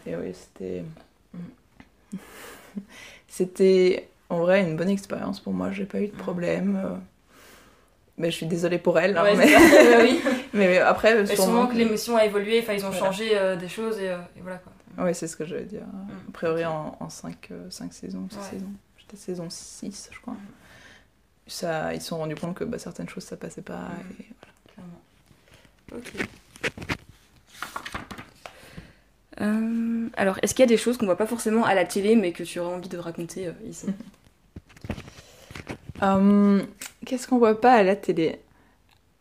et oui, c'était. (laughs) C'était en vrai une bonne expérience pour moi, j'ai pas eu de problème. Euh. Mais je suis désolée pour elle, hein, Ouais, mais... oui. (laughs) mais, après, sûrement. sûrement que l'émotion a évolué, enfin ils ont Voilà. changé euh, des choses et, euh, et voilà quoi. Oui, c'est ce que je veux dire. A priori, en, en 5, saisons, six Ouais. saisons. J'étais saison 6, je crois. Ça, ils se sont rendus compte que bah, certaines choses, ça passait pas. Mm. et voilà. Clairement. Ok. Euh, alors, est-ce qu'il y a des choses qu'on voit pas forcément à la télé mais que tu aurais envie de raconter euh, ici? (laughs) Qu'est-ce qu'on voit pas à la télé?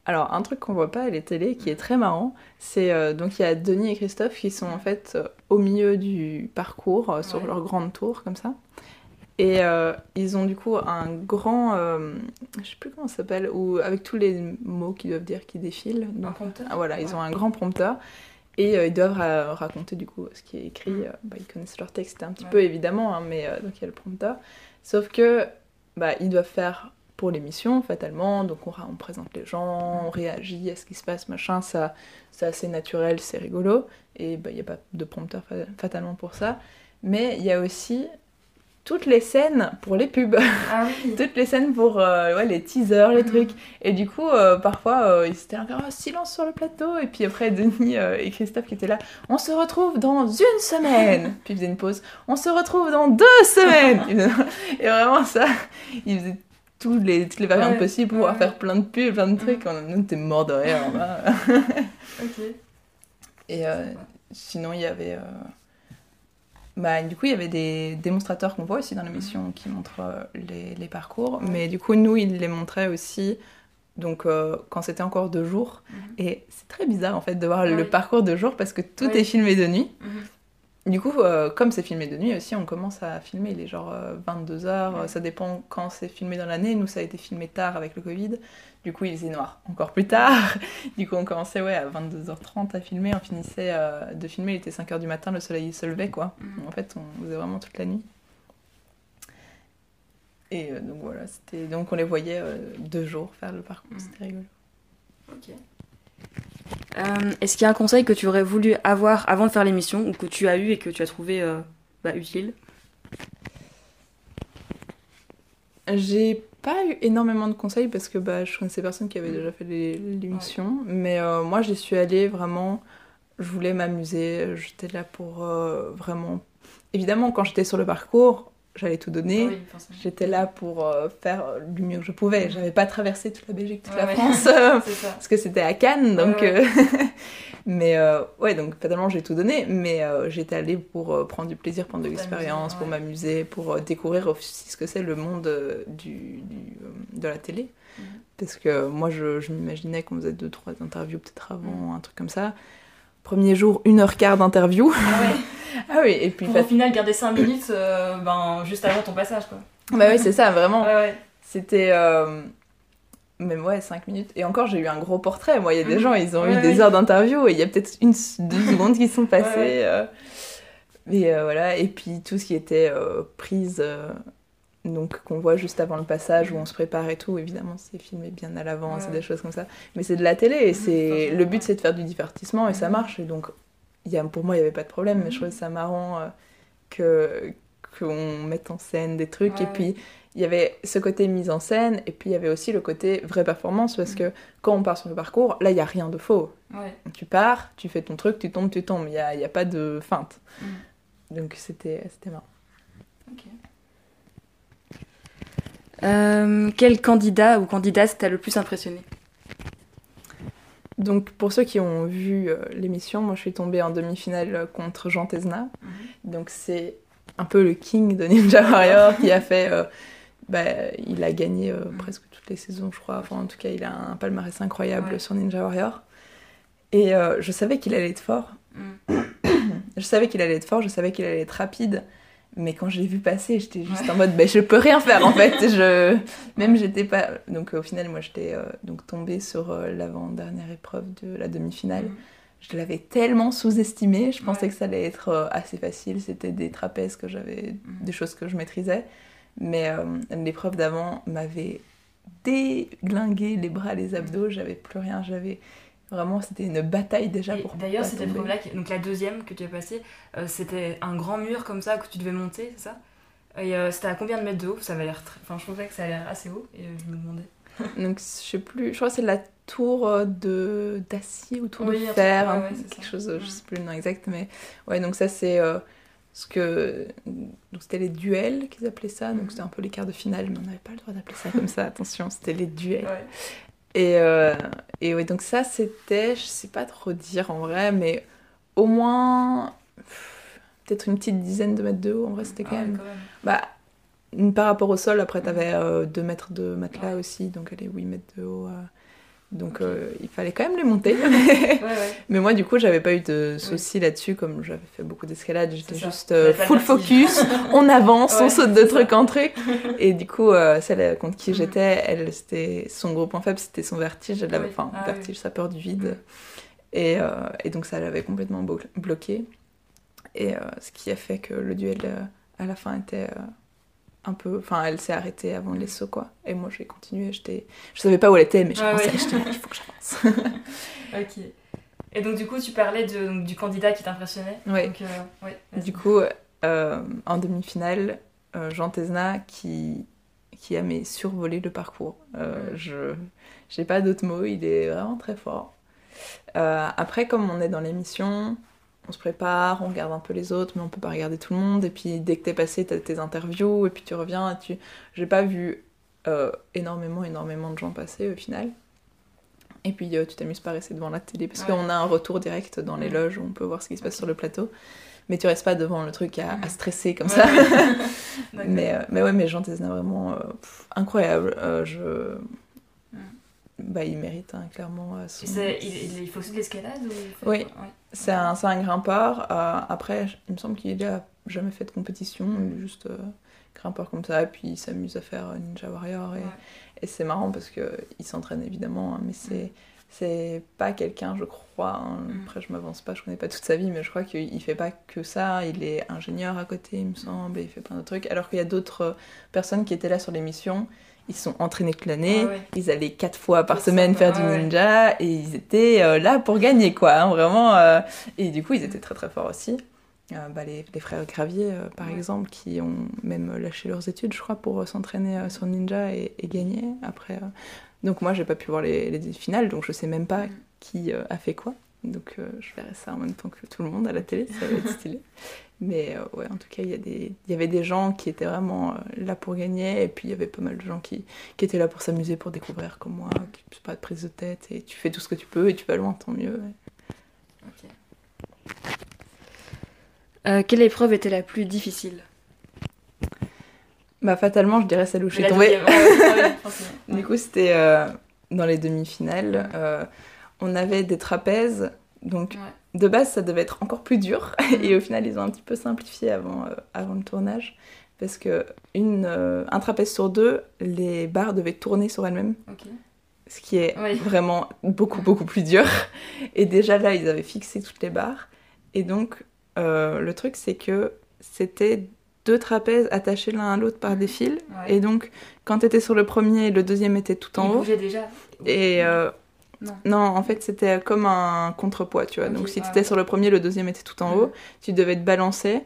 Alors, un truc qu'on voit pas à la télé qui est très marrant, c'est euh, donc il y a Denis et Christophe qui sont en fait euh, au milieu du parcours euh, sur Ouais. leur grande tour comme ça. Et ils ont du coup un grand, je sais plus comment ça s'appelle, ou avec tous les mots qu'ils doivent dire qui défilent. Un prompteur? ah, voilà, ils ont un grand prompteur. Et ils doivent ra- raconter du coup ce qui est écrit. euh, bah, ils connaissent leur texte un petit Ouais. peu évidemment, hein, mais donc il y a le prompteur. Sauf que bah, ils doivent faire pour l'émission fatalement. Donc on, présente les gens, on réagit à ce qui se passe, machin. Ça, c'est assez naturel, c'est rigolo. Et bah, il n'y a pas de prompteur fa- fatalement pour ça. Mais il y a aussi toutes les scènes pour les pubs. Ah (laughs) oui toutes les scènes pour euh, ouais, les teasers, les Mhm. trucs. Et du coup, euh, parfois, euh, ils étaient là, Ah, silence sur le plateau. Et puis après, Denis euh, et Christophe qui étaient là, on se retrouve dans une semaine. (laughs) puis ils faisaient une pause, on se retrouve dans deux semaines. (laughs) Et vraiment, ça, ils faisaient tous les, toutes les variantes Ouais, possibles pour pouvoir ouais. faire plein de pubs, plein de trucs. On, nous, on était morts de rire. (laughs) Ok. Et euh, sinon, il y avait. euh, Bah, du coup, il y avait des démonstrateurs qu'on voit aussi dans l'émission qui montrent euh, les, les parcours. Mais du coup, nous, ils les montraient aussi donc, quand c'était encore de jour. Mhm. Et c'est très bizarre en fait de voir Ouais. le parcours de jour parce que tout est filmé de nuit. Mhm. Du coup, euh, comme c'est filmé de nuit aussi, on commence à filmer. Il est genre 22h, Ouais. ça dépend quand c'est filmé dans l'année. Nous, ça a été filmé tard avec le Covid. Du coup, il faisait noir encore plus tard. (laughs) Du coup, on commençait ouais, à 22h30 à filmer. On finissait euh, de filmer, il était 5h du matin, le soleil se levait quoi. Mhm. En fait, on faisait vraiment toute la nuit. Et euh, donc voilà, c'était donc on les voyait euh, deux jours faire le parcours, Mm. c'était rigolo. Ok. Euh, Est-ce qu'il y a un conseil que tu aurais voulu avoir avant de faire l'émission ou que tu as eu et que tu as trouvé euh, bah, utile? J'ai pas eu énormément de conseils parce que bah, je connaissais personne qui avait déjà fait l'émission, mais euh, moi j'y suis allée vraiment, je voulais m'amuser, j'étais là pour vraiment... Évidemment, quand j'étais sur le parcours, j'allais tout donner. J'étais là pour euh, faire du mieux que je pouvais. J'avais pas traversé toute la Belgique, toute Ouais, la. France, (laughs) euh, parce que c'était à Cannes, donc. Ouais, euh, (laughs) mais euh, ouais, donc fatalement j'ai tout donné, mais euh, j'étais allée pour euh, prendre du plaisir, prendre de l'expérience, pour m'amuser, pour euh, découvrir aussi ce que c'est le monde euh, du, du, euh, de la télé. Mhm. Parce que moi je, je m'imaginais qu'on faisait deux, trois interviews peut-être avant, Mhm. un truc comme ça. Premier jour, une heure quart d'interview. Ah ouais. (laughs) ah oui, et puis. Pour au final garder 5 minutes euh, ben, juste avant ton passage quoi. Bah oui, c'est ça, vraiment. Ouais, ouais. C'était. Euh... Même ouais, 5 minutes. Et encore, j'ai eu un gros portrait. Moi, il y a des Mhm. gens, ils ont eu des heures d'interview et il y a peut-être une, deux (laughs) secondes qui sont passées. Euh. Mais euh, voilà. Et puis tout ce qui était euh, prise, euh, donc qu'on voit juste avant le passage où on se prépare et tout, évidemment, c'est filmé bien à l'avant, Ouais, des choses comme ça. Mais c'est de la télé et c'est le but, c'est de faire du divertissement et ça marche. Et donc, y a, pour moi, il n'y avait pas de problème, mais je Mhm. trouvais ça marrant euh, que qu'on mette en scène des trucs. Ouais, et puis, il y avait ce côté mise en scène, et puis il y avait aussi le côté vraie performance, parce Mhm. que quand on part sur le parcours, là, il n'y a rien de faux. Ouais. Tu pars, tu fais ton truc, tu tombes, tu tombes. Il n'y a, y a pas de feinte. Mhm. Donc, c'était c'était marrant. Euh, quel candidat ou candidate t'a le plus impressionné? Donc, pour ceux qui ont vu euh, l'émission, moi, je suis tombée en demi-finale euh, contre Jean Tesna. Donc, c'est un peu le king de Ninja Warrior qui a fait... euh, bah, il a gagné euh, presque toutes les saisons, je crois. Enfin, en tout cas, il a un palmarès incroyable Ouais. sur Ninja Warrior. Et euh, je savais qu'il allait être fort. Mhm. (coughs) Je savais qu'il allait être fort, je savais qu'il allait être rapide. Mais quand je l'ai vu passer, j'étais juste en mode, bah, je peux rien faire en fait. Je... Même j'étais pas. Donc au final, moi j'étais euh, donc tombée sur euh, l'avant-dernière épreuve de la demi-finale. Mhm. Je l'avais tellement sous-estimé, je pensais Ouais. que ça allait être euh, assez facile. C'était des trapèzes que j'avais, Mhm. des choses que je maîtrisais. Mais l'épreuve d'avant m'avait déglingué les bras, les abdos, j'avais plus rien. J'avais vraiment, c'était une bataille déjà Et pour. D'ailleurs, épreuve-là, qui- donc la deuxième que tu as passée, euh, c'était un grand mur comme ça que tu devais monter, c'est ça? Et euh, c'était à combien de mètres de haut? Ça avait l'air très... Enfin, je trouvais que ça l'air assez haut et euh, je me demandais. (laughs) Donc, je sais plus, je crois que c'est la tour de d'acier ou tour Oui, de fer, ouais, hein, ouais, quelque ça. chose, je sais plus le nom exact, mais ouais, donc ça c'est euh, ce que. Donc, c'était les duels qu'ils appelaient ça, donc Mhm. c'était un peu les quarts de finale, mais on n'avait pas le droit d'appeler ça comme ça, attention, c'était les duels. Ouais. Et, euh, et ouais, donc ça c'était, je sais pas trop dire en vrai, mais au moins. Peut-être une petite dizaine de mètres de haut, en vrai c'était quand Ah même. quand même. Bah, par rapport au sol, après, t'avais 2 mètres de matelas Ouais. aussi, donc elle est 8 mètres de haut. Donc euh, il fallait quand même les monter. (laughs) Ouais, ouais. Mais moi, du coup, j'avais pas eu de soucis là-dessus, comme j'avais fait beaucoup d'escalade. J'étais juste euh, full focus, (laughs) on avance, on saute de truc ça. en truc. (laughs) Et du coup, euh, celle contre qui Mhm. j'étais, elle, c'était son gros point faible, c'était son vertige. Elle avait, enfin, Ah vertige, sa peur du vide. Mhm. Et, et donc, ça l'avait complètement blo- bloqué. Et ce qui a fait que le duel à la fin était un peu. Enfin, elle s'est arrêtée avant les sauts, quoi. Et moi, j'ai continué. J'étais... Je savais pas où elle était, mais je Ouais, pensais, ouais. il faut que j'avance. (laughs) Ok. Et donc, du coup, tu parlais de, donc, du candidat qui t'impressionnait euh, ouais, vas-y. Du coup, euh, en demi-finale, euh, Jean Tesna qui, qui a mais survolé le parcours. Euh, je j'ai pas d'autres mots, il est vraiment très fort. Euh, après, comme on est dans l'émission, on se prépare, on regarde un peu les autres, mais on peut pas regarder tout le monde. Et puis dès que t'es passé, t'as tes interviews, et puis tu reviens. Et tu... J'ai pas vu euh, énormément, énormément de gens passer au final. Et puis euh, tu t'amuses pas à rester devant la télé parce Ouais. qu'on a un retour direct dans les Mm. loges où on peut voir ce qui se passe sur le plateau. Mais tu restes pas devant le truc à, Mm. à stresser comme Ouais, ça. (laughs) mais, euh, mais ouais, mais Jean Tesna, vraiment euh, pff, incroyable. Je... Mm. Bah, il mérite hein, clairement euh, son- il, faut aussi de l'escalade ou Oui. Ouais. C'est un, un grimpeur. euh, après, il me semble qu'il a jamais fait de compétition, il est juste euh, grimpeur comme ça, et puis il s'amuse à faire Ninja Warrior. Et, Ouais. et c'est marrant parce qu'il s'entraîne évidemment, hein, mais c'est c'est pas quelqu'un, je crois. hein. Mm. Après, je m'avance pas, je connais pas toute sa vie, mais je crois qu'il fait pas que ça. Il est ingénieur à côté, il me semble, et il fait plein de trucs. Alors qu'il y a d'autres personnes qui étaient là sur l'émission. Ils sont entraînés toute l'année, Ah ouais. ils allaient quatre fois par semaine faire du Ah ouais. ninja et ils étaient euh, là pour gagner quoi, hein, vraiment. euh, Et du coup, ils étaient très très forts aussi. Euh, bah, les, les frères Gravier, par Ouais. exemple, qui ont même lâché leurs études, je crois, pour s'entraîner sur Ninja et, et gagner. Après, donc moi, j'ai pas pu voir les, les finales, donc je sais même pas Mm. qui a fait quoi. Donc je verrai ça en même temps que tout le monde à la télé, ça va être stylé. (laughs) Mais euh, ouais, en tout cas, il y, des- y avait des gens qui étaient vraiment euh, là pour gagner, et puis il y avait pas mal de gens qui, qui étaient là pour s'amuser, pour découvrir comme moi, qui c'est pas de prise de tête, et tu fais tout ce que tu peux, et tu vas loin, tant mieux. ouais. Euh, quelle épreuve était la plus difficile? Bah fatalement, je dirais celle où je suis tombée. (laughs) Du coup, c'était euh, dans les demi-finales. euh, on avait des trapèzes, donc Ouais. De base, ça devait être encore plus dur. Mhm. Et au final, ils ont un petit peu simplifié avant, euh, avant le tournage. Parce que une, euh, un trapèze sur deux, les barres devaient tourner sur elles-mêmes. Ce qui est Oui. vraiment beaucoup, beaucoup plus dur. Et déjà là, ils avaient fixé toutes les barres. Et donc, euh, le truc, c'est que c'était deux trapèzes attachés l'un à l'autre par des fils. Ouais. Et donc, quand tu étais sur le premier, le deuxième était tout en Il haut. bougeait déjà. Et euh, Non. en fait, c'était comme un contrepoids, tu vois. Donc, si tu étais sur le premier, le deuxième était tout en haut. Tu devais te balancer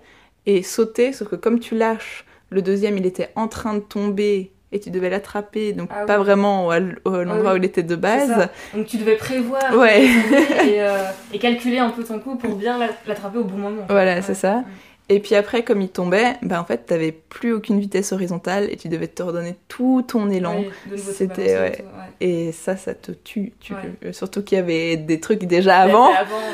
et sauter, sauf que comme tu lâches, le deuxième, il était en train de tomber et tu devais l'attraper, donc Ah pas oui. vraiment à à l'endroit où il était de base. Donc tu devais prévoir Ouais. et, euh, (laughs) et calculer un peu ton coup pour bien la- l'attraper au bon moment. Voilà, Ouais. c'est ça. Et puis après, comme il tombait, bah en fait, t'avais plus aucune vitesse horizontale et tu devais te redonner tout ton élan. C'était, ouais. ouais. Et ça, ça te tue. tu- Ouais. euh, Surtout qu'il y avait des trucs déjà avant.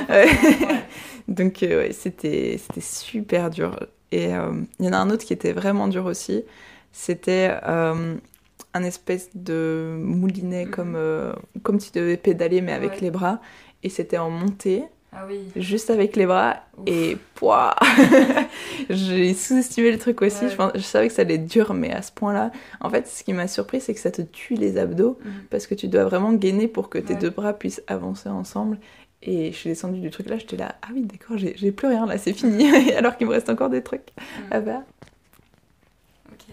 (laughs) Donc euh, ouais, c'était c'était super dur. Et euh, il y en a un autre qui était vraiment dur aussi. C'était euh, un espèce de moulinet Mhm. comme, comme tu devais pédaler mais avec les bras. Et c'était en montée, Ah oui. juste avec les bras. Ouf. Et pouah (laughs) J'ai sous-estimé le truc aussi. Ouais. Je, pense- je savais que ça allait être dur, mais à ce point-là. En fait, ce qui m'a surpris, c'est que ça te tue les abdos Mhm. parce que tu dois vraiment gainer pour que tes Ouais. deux bras puissent avancer ensemble. Et je suis descendue du truc là, j'étais là, ah oui, d'accord, j'ai plus rien là, c'est fini. (laughs) Alors qu'il me reste encore des trucs Mhm. à faire. Ok.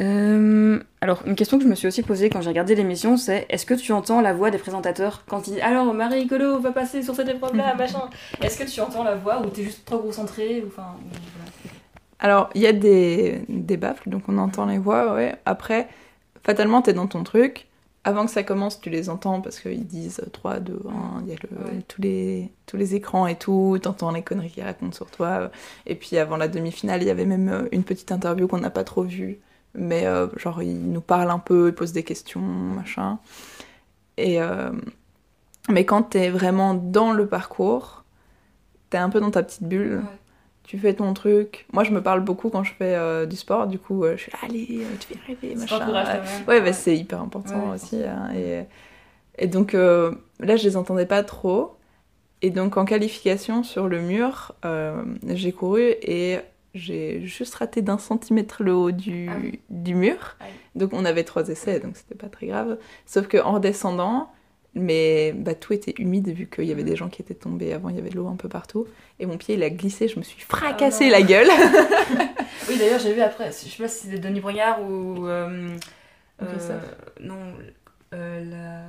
Euh, alors, une question que je me suis aussi posée quand j'ai regardé l'émission, c'est est-ce que tu entends la voix des présentateurs quand ils disent alors Marie Colo va passer sur cette épreuve-là, (laughs) machin Est-ce que tu entends la voix ou t'es juste trop concentré ou voilà. Alors, il y a des, des baffles, donc on entend les voix, ouais. Après, fatalement, t'es dans ton truc. Avant que ça commence, tu les entends parce qu'ils disent 3, 2, 1, il y a le- Ouais. tous, les, tous les écrans et tout, t'entends les conneries qu'ils racontent sur toi. Et puis avant la demi-finale, il y avait même euh, une petite interview qu'on n'a pas trop vue. Mais euh, genre, ils nous parlent un peu, ils posent des questions, machin. Et, euh, mais quand t'es vraiment dans le parcours, t'es un peu dans ta petite bulle Ouais. tu fais ton truc. Moi, je me parle beaucoup quand je fais euh, du sport, du coup, je suis là, allez, tu arriver, C'est machin. Ouais, bah, c'est hyper important Ouais, aussi. hein, et, et donc, là, je les entendais pas trop. Et donc, en qualification sur le mur, j'ai couru et j'ai juste raté d'un centimètre le haut du, Ah oui. du mur. Ah oui. Donc, on avait trois essais, donc c'était pas très grave. Sauf qu'en redescendant, mais bah, tout était humide vu qu'il y avait des gens qui étaient tombés avant, il y avait de l'eau un peu partout. Et mon pied, il a glissé, je me suis fracassé non. la gueule. (laughs) (laughs) Oui, d'ailleurs, j'ai vu après, je sais pas si c'est Denis Brognard ou. euh, euh, non, euh, la.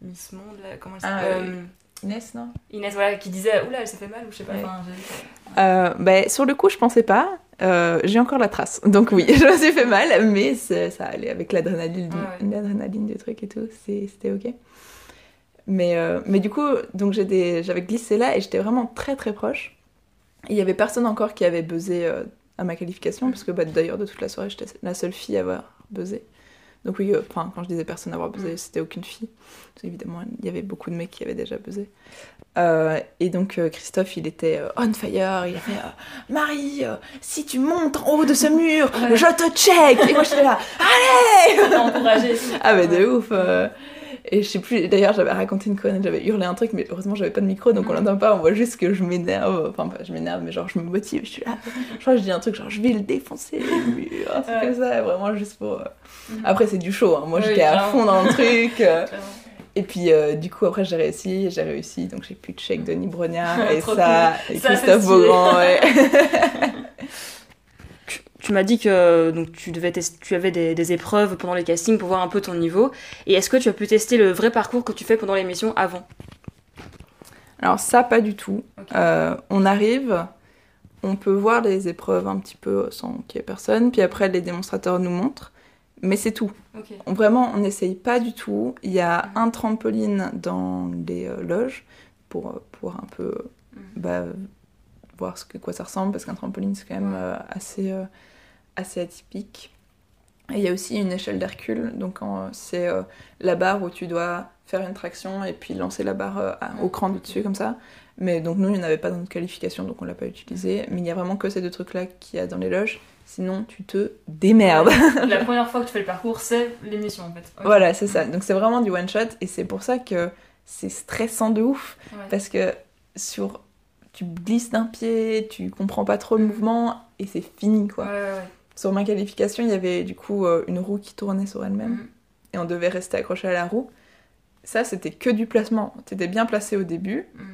Miss Monde, là, comment elle Ah, s'appelle. Inès, non? Inès, voilà, qui disait Oula, elle s'est fait mal ou je sais pas. Ouais. Enfin. Euh, bah, sur le coup, je pensais pas. Euh, j'ai encore la trace. (laughs) Donc oui, (laughs) je me suis fait mal, mais ça allait avec l'adrénaline du, Ah ouais. du truc et tout. C'était ok. Mais, euh, mais du coup, donc j'avais glissé là et j'étais vraiment très très proche. Il y avait personne encore qui avait buzzé euh, à ma qualification, parce que bah, d'ailleurs, de toute la soirée, j'étais la seule fille à avoir buzzé. Donc oui, euh, enfin, quand je disais personne à avoir buzzé, c'était aucune fille. Parce qu'évidemment, il y avait beaucoup de mecs qui avaient déjà buzzé. Euh, et donc euh, Christophe, il était euh, on fire, il a fait Marie, si tu montes en haut de ce mur, Ouais. je te check Et moi j'étais là, allez encouragé. Ah mais de ouf. Et je sais plus, d'ailleurs j'avais raconté une connerie, j'avais hurlé un truc, mais heureusement j'avais pas de micro, donc on l'entend pas, on voit juste que je m'énerve, enfin pas je m'énerve, mais genre je me motive, je suis là, je crois que je dis un truc genre je vais le défoncer, le mur, un truc Ouais. comme ça, vraiment juste pour... euh. Mhm. Après c'est du show, hein. moi Oui, j'étais à fond dans le truc, (laughs) euh. Et puis, euh, du coup, après, j'ai réussi, j'ai réussi, donc j'ai plus de chèque de Brognard, (laughs) et ça, cool. et Ça, Christophe. Beaugrand, ouais. (laughs) Tu m'as dit que donc, tu, devais tu avais des, des épreuves pendant les castings pour voir un peu ton niveau. Et est-ce que tu as pu tester le vrai parcours que tu fais pendant l'émission avant? Alors ça, pas du tout. Euh, on arrive, on peut voir les épreuves un petit peu sans qu'il y ait personne, puis après, les démonstrateurs nous montrent, mais c'est tout. On- Vraiment, on n'essaye pas du tout. Il y a un trampoline dans les euh, loges pour euh, pouvoir un peu Mhm. bah, voir ce que, quoi ça ressemble, parce qu'un trampoline, c'est quand même euh, assez, euh, assez atypique. Et il y a aussi une échelle d'Hercule, donc c'est euh, la barre où tu dois faire une traction et puis lancer la barre euh, au cran du dessus comme ça. Mais donc nous, il n'y en avait pas dans notre qualification, donc on l'a pas utilisé. Mais il y a vraiment que ces deux trucs-là qu'il y a dans les loges. Sinon, tu te démerdes. La (laughs) première fois que tu fais le parcours, c'est l'émission en fait. Voilà, c'est ça. Donc c'est vraiment du one shot et c'est pour ça que c'est stressant de ouf Ouais. parce que sur tu glisses d'un pied, tu comprends pas trop le Mhm. mouvement et c'est fini quoi. Ouais, ouais, ouais. Sur ma qualification, il y avait du coup euh, une roue qui tournait sur elle-même Mhm. et on devait rester accroché à la roue. Ça, c'était que du placement. T'étais bien placé au début, Mhm.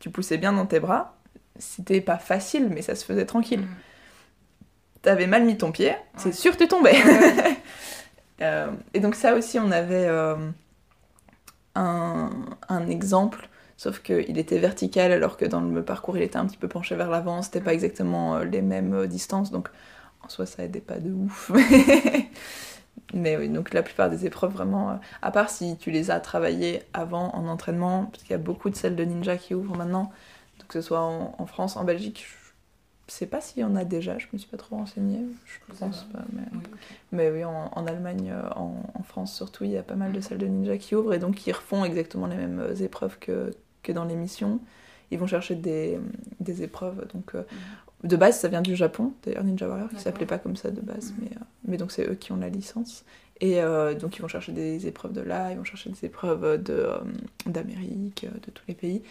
tu poussais bien dans tes bras. C'était pas facile, mais ça se faisait tranquille. Mhm. T'avais mal mis ton pied, c'est sûr que tu tombais. Ouais, ouais. (laughs) Euh, et donc ça aussi, on avait euh, un, un exemple, sauf qu'il était vertical alors que dans le parcours, il était un petit peu penché vers l'avant. C'était pas exactement euh, les mêmes distances, donc en soi, ça aidait pas de ouf. (laughs) Mais oui, donc la plupart des épreuves, vraiment, euh, à part si tu les as travaillées avant en entraînement, parce qu'il y a beaucoup de salles de ninja qui ouvrent maintenant, donc que ce soit en, en France, en Belgique, je sais pas s'il y en a déjà, je me suis pas trop renseignée, je pense pas. mais... Oui, ok. Mais oui, en, en Allemagne, euh, en, en France surtout, il y a pas mal de salles de ninja qui ouvrent et donc ils refont exactement les mêmes euh, épreuves que, que dans l'émission. Ils vont chercher des, des épreuves. Donc, euh, de base, ça vient du Japon, d'ailleurs, Ninja Warrior, qui s'appelait pas comme ça de base, mais, euh, mais donc c'est eux qui ont la licence. Et euh, donc ils vont chercher des épreuves de là, ils vont chercher des épreuves de, euh, d'Amérique, euh, de tous les pays.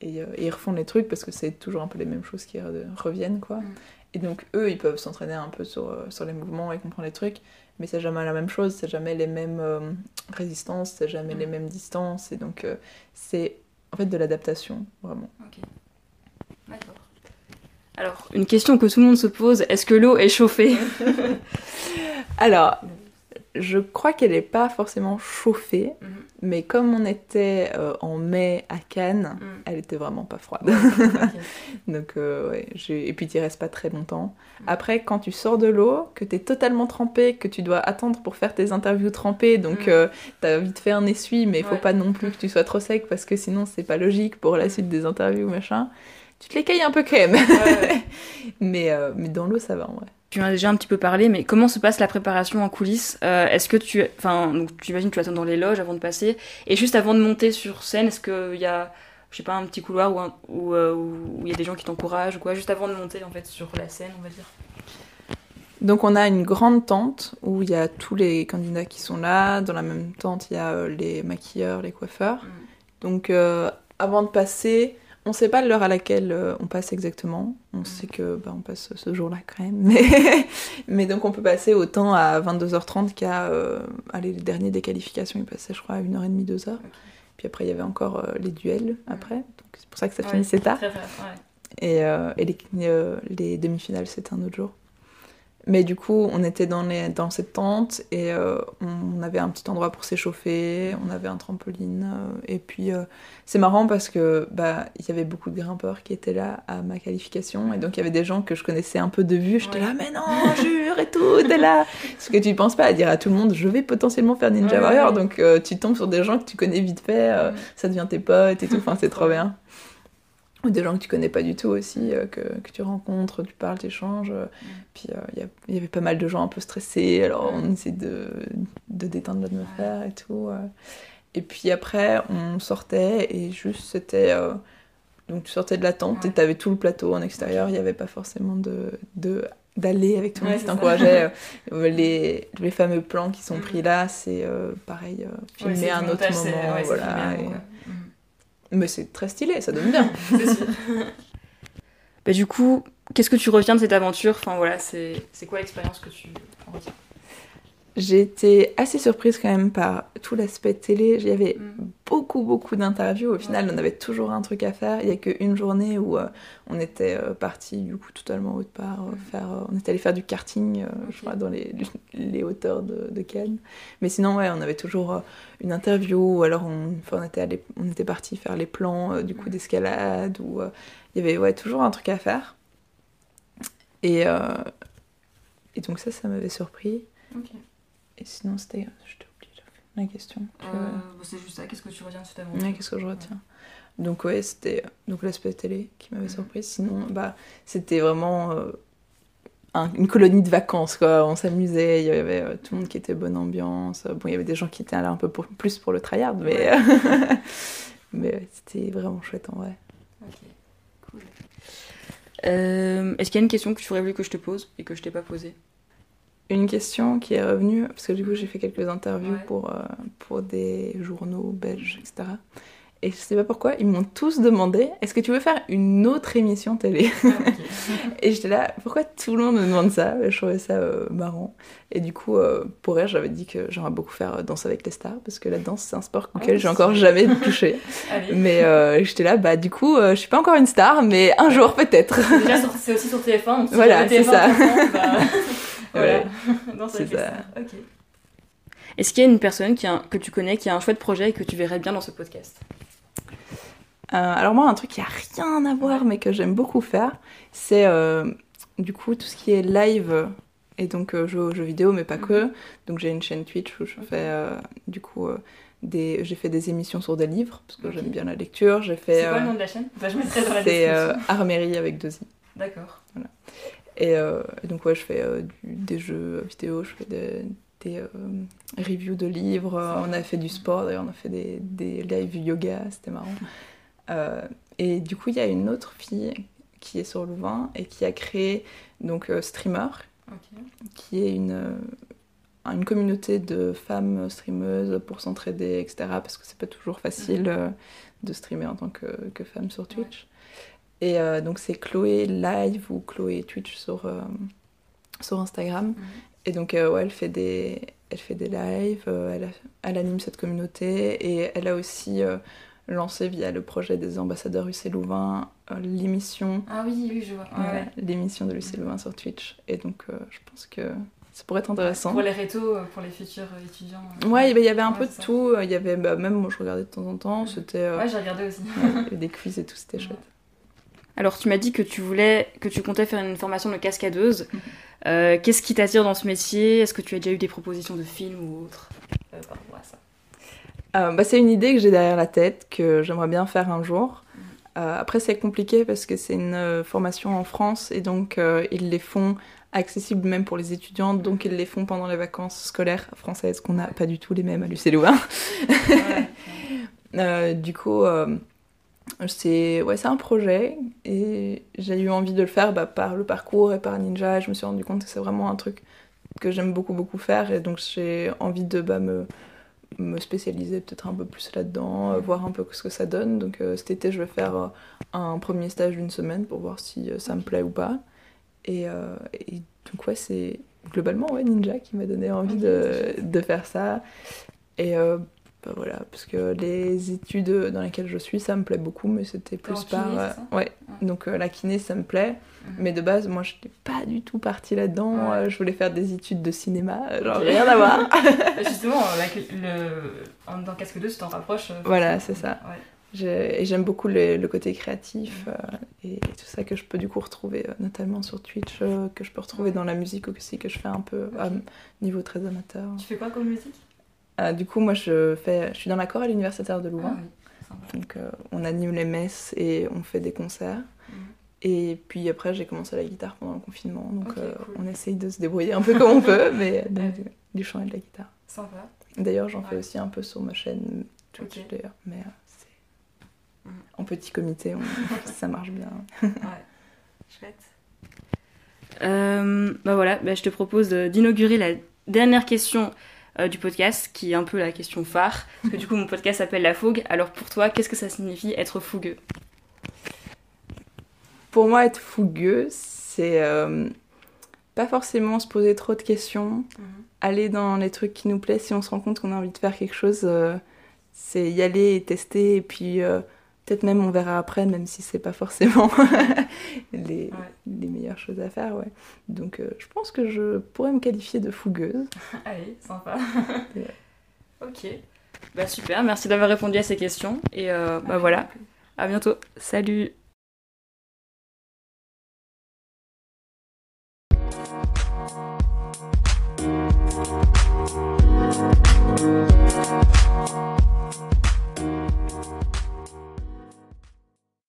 Et, euh, et ils refont les trucs parce que c'est toujours un peu les mêmes choses qui re- reviennent, quoi. Mhm. Et donc eux, ils peuvent s'entraîner un peu sur, sur les mouvements et comprendre les trucs, mais c'est jamais la même chose, c'est jamais les mêmes résistances, c'est jamais Mm. les mêmes distances, et donc c'est en fait de l'adaptation, vraiment. Ok. D'accord. Alors, une question que tout le monde se pose, est-ce que l'eau est chauffée? (laughs) Alors, je crois qu'elle n'est pas forcément chauffée, Mhm. mais comme on était euh, en mai à Cannes, Mhm. elle était vraiment pas froide. (laughs) Donc, euh, ouais, et puis tu restes pas très longtemps. Mm. Après, quand tu sors de l'eau, que tu es totalement trempé, que tu dois attendre pour faire tes interviews trempées, donc euh, t'as vite fait un essuie, mais il faut Ouais. pas non plus que tu sois trop sec parce que sinon c'est pas logique pour la suite des interviews, machin. Tu te l'écailles un peu quand même. Ouais, (laughs) mais, euh, mais dans l'eau, ça va en vrai. Tu en as déjà un petit peu parlé, mais comment se passe la préparation en coulisses? Euh, Est-ce que tu, enfin, donc tu imagines que tu attends dans les loges avant de passer, et juste avant de monter sur scène, est-ce qu'il y a, je sais pas, un petit couloir où un- où euh, où il y a des gens qui t'encouragent ou quoi, juste avant de monter en fait sur la scène, on va dire. Donc on a une grande tente où il y a tous les candidats qui sont là. Dans la même tente, il y a les maquilleurs, les coiffeurs. Mm. Donc euh, avant de passer, on sait pas l'heure à laquelle euh, on passe exactement. On sait que bah, on passe ce jour-là quand même. (laughs) Mais, mais donc on peut passer autant à 22h30 qu'à euh, allez, les derniers des qualifications. Ils passaient je crois à 1h30, 2h. Ok. Puis après il y avait encore euh, les duels après. Donc c'est pour ça que ça Ouais. finissait tard. Très, très, ouais. Et, euh, et les, les demi-finales, c'était un autre jour. Mais du coup, on était dans, les, dans cette tente et euh, on avait un petit endroit pour s'échauffer, on avait un trampoline. euh, et puis, euh, c'est marrant parce que bah il y avait beaucoup de grimpeurs qui étaient là à ma qualification. Et donc, il y avait des gens que je connaissais un peu de vue. J'étais Ouais. là, mais non, jure et tout, t'es là. (laughs) Parce que tu penses pas à dire à tout le monde, je vais potentiellement faire Ninja Ouais, Warrior. ouais. Donc, tu tombes sur des gens que tu connais vite fait. ça devient tes potes et tout, enfin c'est Trop bien. Ou des gens que tu connais pas du tout aussi, euh, que, que tu rencontres, tu parles, tu échanges. euh, Puis euh, il y a- il y, avait pas mal de gens un peu stressés, alors on essaie de, de détendre l'atmosphère et tout. euh. Et puis après, on sortait et juste c'était. euh, donc tu sortais de la tente et Ouais. t'avais tout le plateau en extérieur, il n'y avait pas forcément de. de d'aller avec tout le monde qui t'encourageait. Euh, (laughs) les, les fameux plans qui sont Mm. pris là, c'est euh, pareil, euh, Ouais, un autre moment. ouais, voilà, et-. Mais c'est très stylé, ça donne bien. (laughs) Sûr. Bah, du coup, qu'est-ce que tu retiens de cette aventure? Enfin voilà, c'est c'est quoi l'expérience que tu en retiens? J'ai été assez surprise quand même par tout l'aspect télé. Il y avait Mm. beaucoup, beaucoup d'interviews. Au final, on avait toujours un truc à faire. Il n'y a qu'une journée où euh, on était euh, parti du coup totalement autre part. euh, faire, euh, on était allé faire du karting, je crois, dans les, (laughs) les hauteurs de, de Cannes. Mais sinon, ouais, on avait toujours une interview. Ou alors, on, on était, allé, on était parti faire les plans du coup d'escalade. Ou il y avait ouais, toujours un truc à faire. Et, et donc, ça, ça m'avait surpris. Et sinon, c'était. Je t'ai oublié la question. Veux- Euh, c'est juste ça, qu'est-ce que tu retiens de cet avant Ouais, qu'est-ce que je retiens? Donc ouais, c'était donc l'aspect télé qui m'avait Mhm. surprise. Sinon, bah, c'était vraiment euh, un- une colonie de vacances, quoi. On s'amusait, il y avait euh, tout le monde qui était bonne ambiance. Bon, il y avait des gens qui étaient là un peu pour- plus pour le tryhard, mais, (laughs) mais ouais, c'était vraiment chouette en vrai. Ok, cool. Euh, Est-ce qu'il y a une question que tu aurais voulu que je te pose et que je t'ai pas posée? Une question qui est revenue, parce que du coup j'ai fait quelques interviews Ouais. pour, euh, pour des journaux belges, etc. Et je sais pas pourquoi, ils m'ont tous demandé est-ce que tu veux faire une autre émission télé (laughs) Et j'étais là, pourquoi tout le monde me demande ça? Je trouvais ça euh, marrant. Et du coup, euh, pour elle, j'avais dit que j'aimerais beaucoup faire euh, Danse avec les stars, parce que la danse, c'est un sport auquel Ah, j'ai encore jamais (laughs) touché. Mais euh, j'étais là, bah du coup, je suis pas encore une star, mais un jour peut-être. Déjà, c'est aussi sur TF1. Donc si Voilà, c'est TF1 ça. bah, (laughs) voilà. (laughs) Non, ça C'est fait ça. ça. Ok. Est-ce qu'il y a une personne qui a un- que tu connais qui a un chouette projet et que tu verrais bien dans ce podcast? Euh, alors moi, un truc qui a rien à voir, mais que j'aime beaucoup faire, c'est euh, du coup tout ce qui est live et donc euh, jouer aux jeux vidéo, mais pas que. Donc j'ai une chaîne Twitch où je fais euh, du coup euh, des, j'ai fait des émissions sur des livres parce que j'aime bien la lecture. J'ai fait C'est quoi euh, le nom de la chaîne? Je mettrai dans la c'est description. euh, Armérie avec deux i. D'accord. Et, euh, et donc ouais, je fais euh, du- des jeux vidéo, je fais des, des euh, reviews de livres. On a fait du sport, d'ailleurs on a fait des, des live yoga, c'était marrant. (laughs) Et du coup, il y a une autre fille qui est sur Louvain et qui a créé donc Streamer, qui est une, une communauté de femmes streameuses pour s'entraider, etc. Parce que c'est pas toujours facile euh, de streamer en tant que, que femme sur Twitch. Et euh, donc c'est Chloé Live ou Chloé Twitch sur, euh, sur Instagram. Mhm. Et donc euh, ouais, elle fait des, elle fait des lives, elle, anime cette communauté et elle a aussi lancé via le projet des ambassadeurs UC Louvain l'émission Ah oui, oui, je vois. Ouais, Ouais, ouais. l'émission de Lucie Louvain sur Twitch. Et donc, je pense que ça pourrait être intéressant. Pour les rétos, pour les futurs étudiants. Ouais, il y avait un Ouais, peu de ça. tout. Il y avait, bah, même moi, je regardais de temps en temps. C'était euh, Ouais, j'ai regardé aussi. ouais, des quiz et tout, c'était (laughs) chouette. Alors, tu m'as dit que tu voulais, que tu comptais faire une formation de cascadeuse. Mhm. Euh, Qu'est-ce qui t'attire dans ce métier? Est-ce que tu as déjà eu des propositions de films ou autres euh, par rapport à ça? Euh, bah, c'est une idée que j'ai derrière la tête, que j'aimerais bien faire un jour. Mhm. Après, c'est compliqué parce que c'est une formation en France et donc ils les font accessibles même pour les étudiants, donc ils les font pendant les vacances scolaires françaises, qu'on n'a pas du tout les mêmes à l'UC Louvain. Ouais. (laughs) Euh, du coup, c'est ouais, c'est un projet et j'ai eu envie de le faire bah, par le parcours et par Ninja. Je me suis rendu compte que c'est vraiment un truc que j'aime beaucoup beaucoup faire et donc j'ai envie de bah, me, me spécialiser peut-être un peu plus là-dedans, euh, voir un peu ce que ça donne. Donc euh, cet été, je vais faire euh, un premier stage d'une semaine pour voir si ça me plaît ou pas. Et, et donc ouais, c'est globalement ouais, Ninja qui m'a donné envie de, de faire ça. Et bah voilà, parce que les études dans lesquelles je suis, ça me plaît beaucoup, mais c'était plus par... ça ouais, Ouais. donc euh, la kiné, ça me plaît. Mais de base, moi, je n'étais pas du tout partie là-dedans. Ouais. Euh, je voulais faire des études de cinéma, euh, genre rien à voir. (laughs) Bah, (laughs) Justement, en dans Casque 2, tu t'en rapproches. Voilà, c'est ça. Ouais. Et j'aime beaucoup le, le côté créatif euh, et, et tout ça que je peux du coup retrouver euh, notamment sur Twitch, euh, que je peux retrouver dans la musique aussi, que je fais un peu à niveau très amateur. Tu fais quoi comme musique? Euh, du coup, moi, je, fais, je suis dans la chorale universitaire de Ah Louvain. oui, sympa. Donc, euh, on anime les messes et on fait des concerts. Mhm. Et puis après, j'ai commencé la guitare pendant le confinement. Donc, euh, cool. on essaye de se débrouiller un peu comme on peut, mais donc, Ouais. du chant et de la guitare. Sympa. D'ailleurs, j'en fais Ouais. aussi un peu sur ma chaîne Twitch, d'ailleurs. Mais euh, c'est Mhm. en petit comité, on- (laughs) (laughs) ça marche bien. Ouais. Chouette. Euh, bah voilà, bah je te propose d'inaugurer la dernière question euh, du podcast, qui est un peu la question phare. Parce que du coup, mon podcast s'appelle La Fougue. Alors pour toi, qu'est-ce que ça signifie être fougueux? Pour moi, être fougueux, c'est euh, pas forcément se poser trop de questions, aller dans les trucs qui nous plaisent si on se rend compte qu'on a envie de faire quelque chose euh, c'est y aller et tester, et puis peut-être même on verra après, même si c'est pas forcément (laughs) les, les, meilleures choses à faire. Ouais. Donc je pense que je pourrais me qualifier de fougueuse. (laughs) Allez, sympa. (laughs) ok. Bah super, merci d'avoir répondu à ces questions. Et bah voilà, à bientôt. Salut